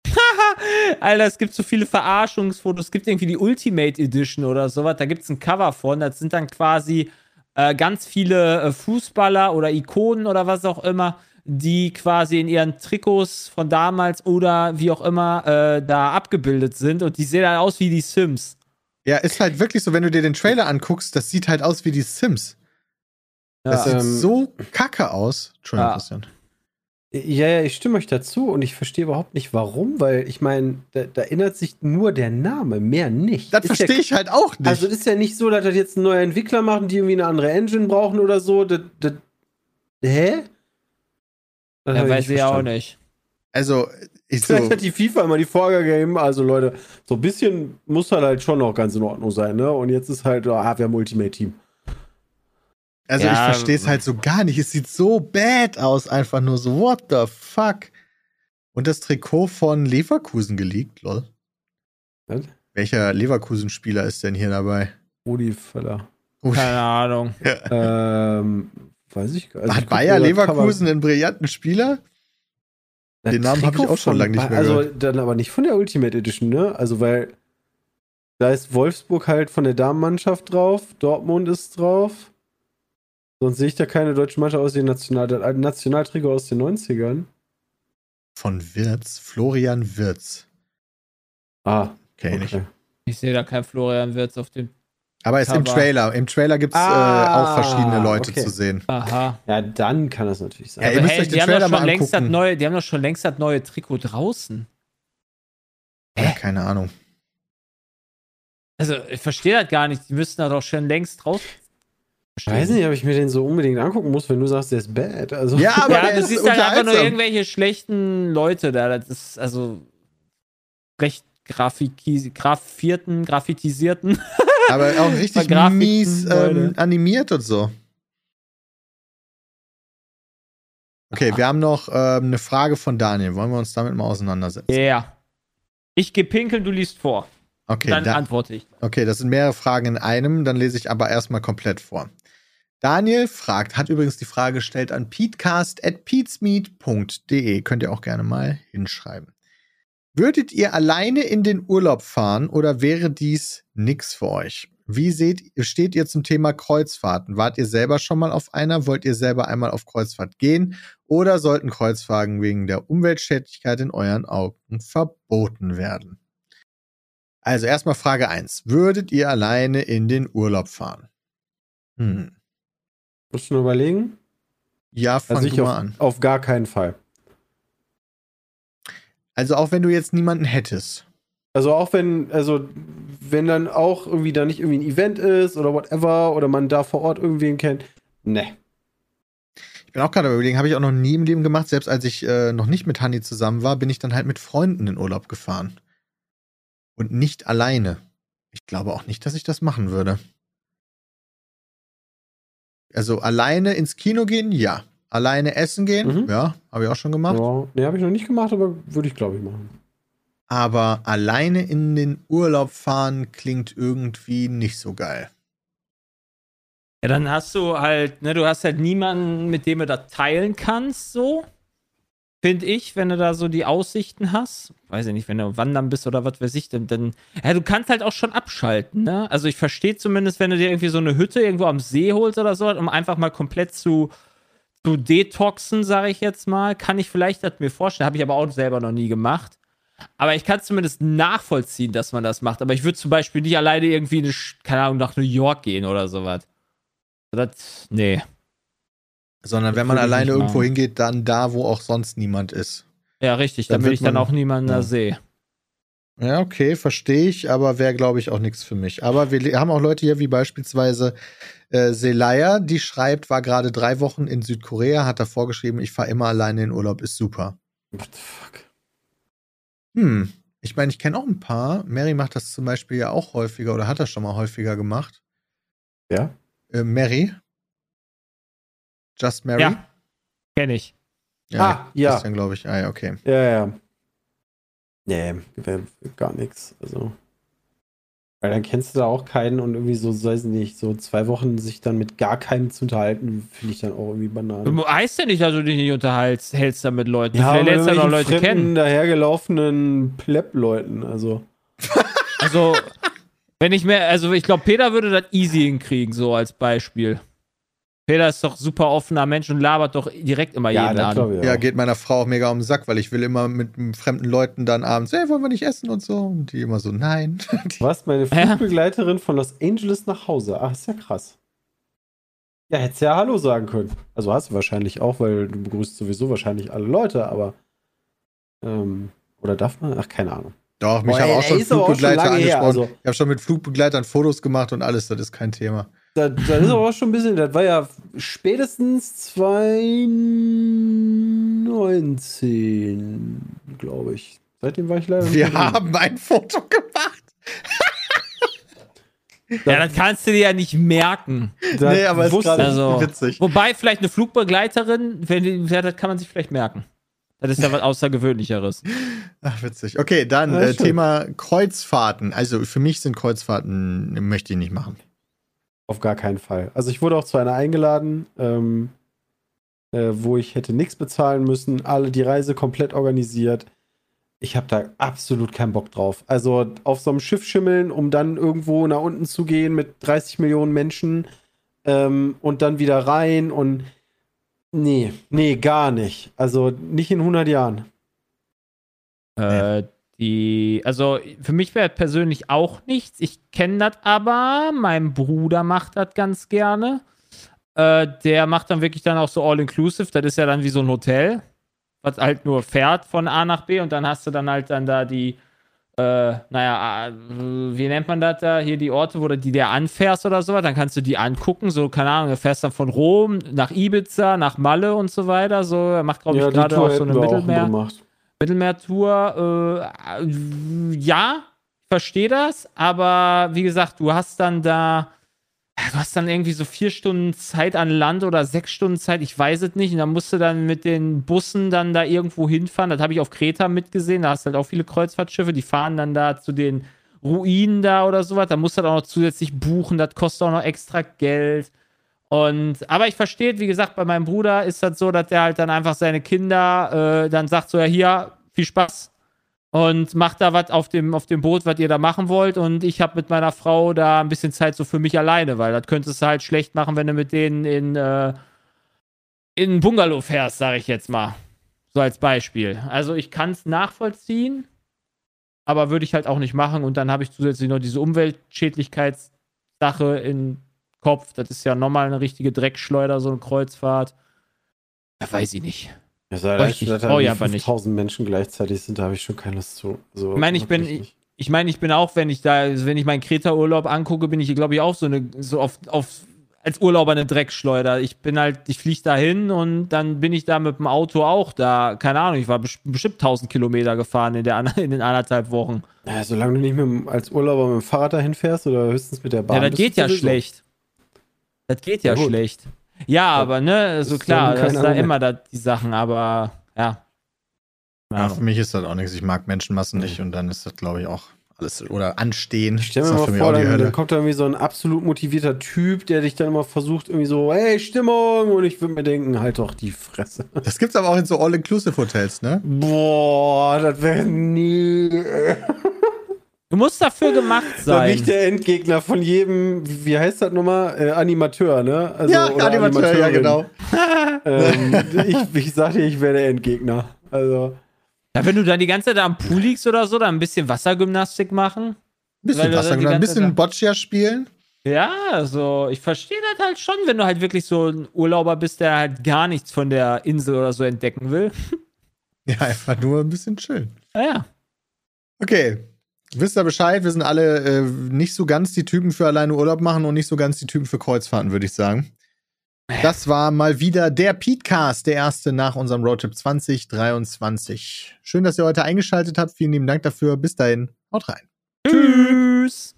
[laughs] Alter, es gibt so viele Verarschungsfotos. Es gibt irgendwie die Ultimate Edition oder sowas. Da gibt es ein Cover von. Das sind dann quasi äh, ganz viele äh, Fußballer oder Ikonen oder was auch immer, die quasi in ihren Trikots von damals oder wie auch immer äh, da abgebildet sind. Und die sehen dann aus wie die Sims. Ja, ist halt wirklich so, wenn du dir den Trailer anguckst, das sieht halt aus wie die Sims. Das Ja. sieht Ähm, so kacke aus. Entschuldigung, Ja. Christian. Ja, ja, ich stimme euch dazu und ich verstehe überhaupt nicht warum, weil ich meine, da, da ändert sich nur der Name, mehr nicht. Das Ist ja verstehe ich halt auch nicht. Also ist ja nicht so, dass das jetzt ein neuer Entwickler machen, die irgendwie eine andere Engine brauchen oder so. Das, das, hä? Das Ja, weiß ich ja auch nicht. also, ich so, Vielleicht hat die FIFA immer die Vorgabe gegeben, also Leute, so ein bisschen muss halt, halt schon noch ganz in Ordnung sein, ne? Und jetzt ist halt, ah, wir haben Ultimate Team. Also Ja, ich verstehe es halt so gar nicht. Es sieht so bad aus, einfach nur so, what the fuck? Und das Trikot von Leverkusen geleakt, lol. Was? Welcher Leverkusen-Spieler ist denn hier dabei? Rudi Völler. Oh, Keine Ahnung. [laughs] ähm, weiß ich gar nicht. Hat Bayer Leverkusen einen brillanten Spieler? Den Namen hab ich auch schon lange nicht mehr Also gehört. dann aber nicht von der Ultimate Edition, ne? Also weil da ist Wolfsburg halt von der Damenmannschaft drauf, Dortmund ist drauf. Sonst sehe ich da keine deutsche Mannschaft aus den National Nationaltrikot aus den 90ern. Von Wirz, Florian Wirz. Ah, ich. okay. Ich sehe da kein Florian Wirtz auf dem. Aber ist im. Trailer. Im Trailer gibt es Ah, äh, auch verschiedene Leute okay. zu sehen. Aha. Ja, dann kann das natürlich sein. Ja, ihr müsst hey, euch den die, haben Trailer doch schon mal längst das angucken. neue, die haben doch schon längst das neue Trikot draußen. Ja, keine Ahnung. Also, ich verstehe das gar nicht. Die müssten da doch schon längst raus. Ich weiß nicht, ob ich mir den so unbedingt angucken muss, wenn du sagst, der ist bad. Also, Ja, aber ja, du ist siehst halt einfach nur irgendwelche schlechten Leute da. Das ist also recht grafierten, graffitisierten. [laughs] Aber auch richtig mies ähm, animiert und so. Okay, wir haben noch ähm, eine Frage von Daniel. Wollen wir uns damit mal auseinandersetzen? Ja. Ich geh pinkeln, du liest vor. Okay, Dann da, antworte ich. okay, das sind mehrere Fragen in einem. Dann lese ich aber erstmal komplett vor. Daniel fragt, hat übrigens die Frage gestellt an peatcast.peatsmeet.de. Könnt ihr auch gerne mal hinschreiben. Würdet ihr alleine in den Urlaub fahren oder wäre dies nix für euch? Wie seht, steht ihr zum Thema Kreuzfahrten? Wart ihr selber schon mal auf einer? Wollt ihr selber einmal auf Kreuzfahrt gehen? Oder sollten Kreuzfahrten wegen der Umweltschädlichkeit in euren Augen verboten werden? Also erstmal Frage 1. Würdet ihr alleine in den Urlaub fahren? Hm. Musst du nur überlegen? Ja, fang Also ich auf, an. auf gar keinen Fall. Also auch wenn du jetzt niemanden hättest. Also auch wenn, also wenn dann auch irgendwie da nicht irgendwie ein Event ist oder whatever oder man da vor Ort irgendwen kennt. Ne. Ich bin auch gerade überlegen, habe ich auch noch nie im Leben gemacht. Selbst als ich äh, noch nicht mit Hanni zusammen war, bin ich dann halt mit Freunden in Urlaub gefahren. Und nicht alleine. Ich glaube auch nicht, dass ich das machen würde. Also alleine ins Kino gehen, ja. Alleine essen gehen, Mhm. ja, habe ich auch schon gemacht. Ja, ne, habe ich noch nicht gemacht, aber würde ich glaube ich machen. Aber alleine in den Urlaub fahren klingt irgendwie nicht so geil. Ja, dann hast du halt, ne, du hast halt niemanden, mit dem du das teilen kannst, so. Finde ich, wenn du da so die Aussichten hast. Weiß ich nicht, wenn du wandern bist oder was weiß ich, dann, dann. Ja, du kannst halt auch schon abschalten, ne? Also ich verstehe zumindest, wenn du dir irgendwie so eine Hütte irgendwo am See holst oder so, um einfach mal komplett zu, zu detoxen, sage ich jetzt mal, kann ich vielleicht das mir vorstellen. Habe ich aber auch selber noch nie gemacht. Aber ich kann zumindest nachvollziehen, dass man das macht. Aber ich würde zum Beispiel nicht alleine irgendwie, eine, keine Ahnung, nach New York gehen oder sowas. Das, nee. Sondern wenn man alleine irgendwo hingeht, dann da, wo auch sonst niemand ist. Ja, richtig, Dann damit ich dann auch niemanden ja. da sehe. Ja, okay, verstehe ich, aber wäre, glaube ich, auch nichts für mich. Aber wir haben auch Leute hier, wie beispielsweise äh, Selaya, die schreibt, war gerade drei Wochen in Südkorea, hat davor geschrieben, ich fahre immer alleine in Urlaub, ist super. What the fuck? Hm, ich meine, ich kenne auch ein paar. Mary macht das zum Beispiel ja auch häufiger oder hat das schon mal häufiger gemacht. Ja? Äh, Mary? Just Mary? Ja. Kenn ich. Ah, ja. Christian, glaube ich. Ah, ja, okay. Ja, ja. Nee, wäre gar nichts. Also. Weil dann kennst du da auch keinen und irgendwie so, weiß ich nicht, so zwei Wochen sich dann mit gar keinem zu unterhalten, finde ich dann auch irgendwie banal. Du heißt ja nicht, dass du dich nicht unterhältst, hältst da mit Leuten. Ja, Vielleicht lernst du ja noch Leute kennen. dahergelaufenen Pleb-Leuten, also. Also, wenn ich mehr, also ich glaube, Peter würde das easy hinkriegen, so als Beispiel. Peter ist doch super offener Mensch und labert doch direkt immer Ja, jeden das an. ich Ja, geht meiner Frau auch mega um den Sack, weil ich will immer mit fremden Leuten dann abends, hey, wollen wir nicht essen und so. Und die immer so, nein. [laughs] Was? Meine [laughs] Ja. Flugbegleiterin von Los Angeles nach Hause. Ach, ist ja krass. Ja, hättest ja Hallo sagen können. Also hast du wahrscheinlich auch, weil du begrüßt sowieso wahrscheinlich alle Leute, aber. Ähm, oder darf man? Ach, keine Ahnung. Doch, mich Boah, haben ey, auch schon aber auch schon Flugbegleiter lange her, angesprochen. also. Ich habe schon mit Flugbegleitern Fotos gemacht und alles, das ist kein Thema. Da, da ist aber auch schon ein bisschen, das war ja spätestens 2019, glaube ich. Seitdem war ich leider Wir haben ein Foto gemacht. Ja, das kannst du dir ja nicht merken. Da nee, aber ist wusste- gerade Also- witzig. Wobei, vielleicht eine Flugbegleiterin, wenn die, ja, das kann man sich vielleicht merken. Das ist ja was Außergewöhnlicheres. Ach, witzig. Okay, dann Ja, äh. Thema Kreuzfahrten. Also für mich sind Kreuzfahrten, möchte ich nicht machen. Auf gar keinen Fall. Also ich wurde auch zu einer eingeladen, ähm, äh, wo ich hätte nichts bezahlen müssen, alle die Reise komplett organisiert. Ich habe da absolut keinen Bock drauf. Also auf so einem Schiff schimmeln, um dann irgendwo nach unten zu gehen mit 30 Millionen Menschen ähm, und dann wieder rein und nee, nee, gar nicht. Also nicht in 100 Jahren. Äh, die, also für mich wäre persönlich auch nichts. Ich kenne das aber. Mein Bruder macht das ganz gerne. Äh, der macht dann wirklich dann auch so All-Inclusive. Das ist ja dann wie so ein Hotel, was halt nur fährt von A nach B und dann hast du dann halt dann da die, äh, naja, äh, wie nennt man das da? Hier die Orte, wo du die der anfährst oder sowas. Dann kannst du die angucken. So, keine Ahnung, du fährst dann von Rom nach Ibiza, nach Malle und so weiter. So, er macht, glaube ich, gerade auch so eine auch Mittelmeer. gemacht. Mittelmeertour, äh, ja, verstehe das, aber wie gesagt, du hast dann da, du hast dann irgendwie so vier Stunden Zeit an Land oder sechs Stunden Zeit, ich weiß es nicht, und dann musst du dann mit den Bussen dann da irgendwo hinfahren. Das habe ich auf Kreta mitgesehen, da hast du halt auch viele Kreuzfahrtschiffe, die fahren dann da zu den Ruinen da oder sowas, da musst du dann auch noch zusätzlich buchen, das kostet auch noch extra Geld. Und, aber ich verstehe, wie gesagt, bei meinem Bruder ist das so, dass der halt dann einfach seine Kinder äh, dann sagt so, ja, hier, viel Spaß und macht da was auf dem, auf dem Boot, was ihr da machen wollt. Und ich habe mit meiner Frau da ein bisschen Zeit so für mich alleine, weil das könntest du halt schlecht machen, wenn du mit denen in, äh, in ein Bungalow fährst, sage ich jetzt mal. So als Beispiel. Also ich kann es nachvollziehen, aber würde ich halt auch nicht machen. Und dann habe ich zusätzlich noch diese Umweltschädlichkeitssache im Kopf. Das ist ja nochmal eine richtige Dreckschleuder, so eine Kreuzfahrt. Ja, weiß ich nicht. Ja, so Richtig. dass da Oh, ja, aber nicht. 5000 Menschen gleichzeitig sind, da habe ich schon keine Lust zu. So, Ich meine, ich bin- nicht. Ich meine, ich bin auch, wenn ich da, wenn ich meinen Kreta-Urlaub angucke, bin ich, glaube ich, auch so eine, so auf, auf, als Urlauber eine Dreckschleuder. Ich bin halt, ich fliege da hin und dann bin ich da mit dem Auto auch da, keine Ahnung, ich war bes- bestimmt 1000 Kilometer gefahren in, der, in den anderthalb Wochen. Ja, solange du nicht mit, als Urlauber mit dem Fahrrad dahin fährst oder höchstens mit der Bahn. ja, das geht ja schlecht. Das geht ja, Ja, schlecht. Ja, aber ne, so ist klar, das ist da immer da, die Sachen, aber ja. Ja, für mich ist das auch nichts. Ich mag Menschenmassen nicht und dann ist das, glaube ich, auch alles. Oder anstehen. Ich stell mir mal vor, auch die dann, dann kommt da irgendwie so ein absolut motivierter Typ, der dich dann immer versucht, irgendwie so, hey, Stimmung! Und ich würde mir denken, halt doch die Fresse. Das gibt's aber auch in so All-Inclusive-Hotels, ne? Boah, das wäre nie. Du musst dafür gemacht sein. der Endgegner von jedem, wie heißt das nochmal? Äh, Animateur, ne? Also, ja, oder Animateur, ja, genau. Ähm, ich, ich sag dir, ich wäre der Endgegner. Also, Ja, wenn du dann die ganze Zeit da am Pool liegst oder so, dann ein bisschen Wassergymnastik machen. Ein bisschen Weil du Wasser, dann die ein bisschen Boccia spielen. Ja, also ich verstehe das halt schon, wenn du halt wirklich so ein Urlauber bist, der halt gar nichts von der Insel oder so entdecken will. [laughs] Ja, einfach nur ein bisschen chillen. Ja, ja. Okay. Wisst ihr Bescheid? Wir sind alle äh, nicht so ganz die Typen für alleine Urlaub machen und nicht so ganz die Typen für Kreuzfahrten, würde ich sagen. Das war mal wieder der Petecast, der erste nach unserem Roadtrip 2023. Schön, dass ihr heute eingeschaltet habt. Vielen lieben Dank dafür. Bis dahin. Haut rein. Tschüss.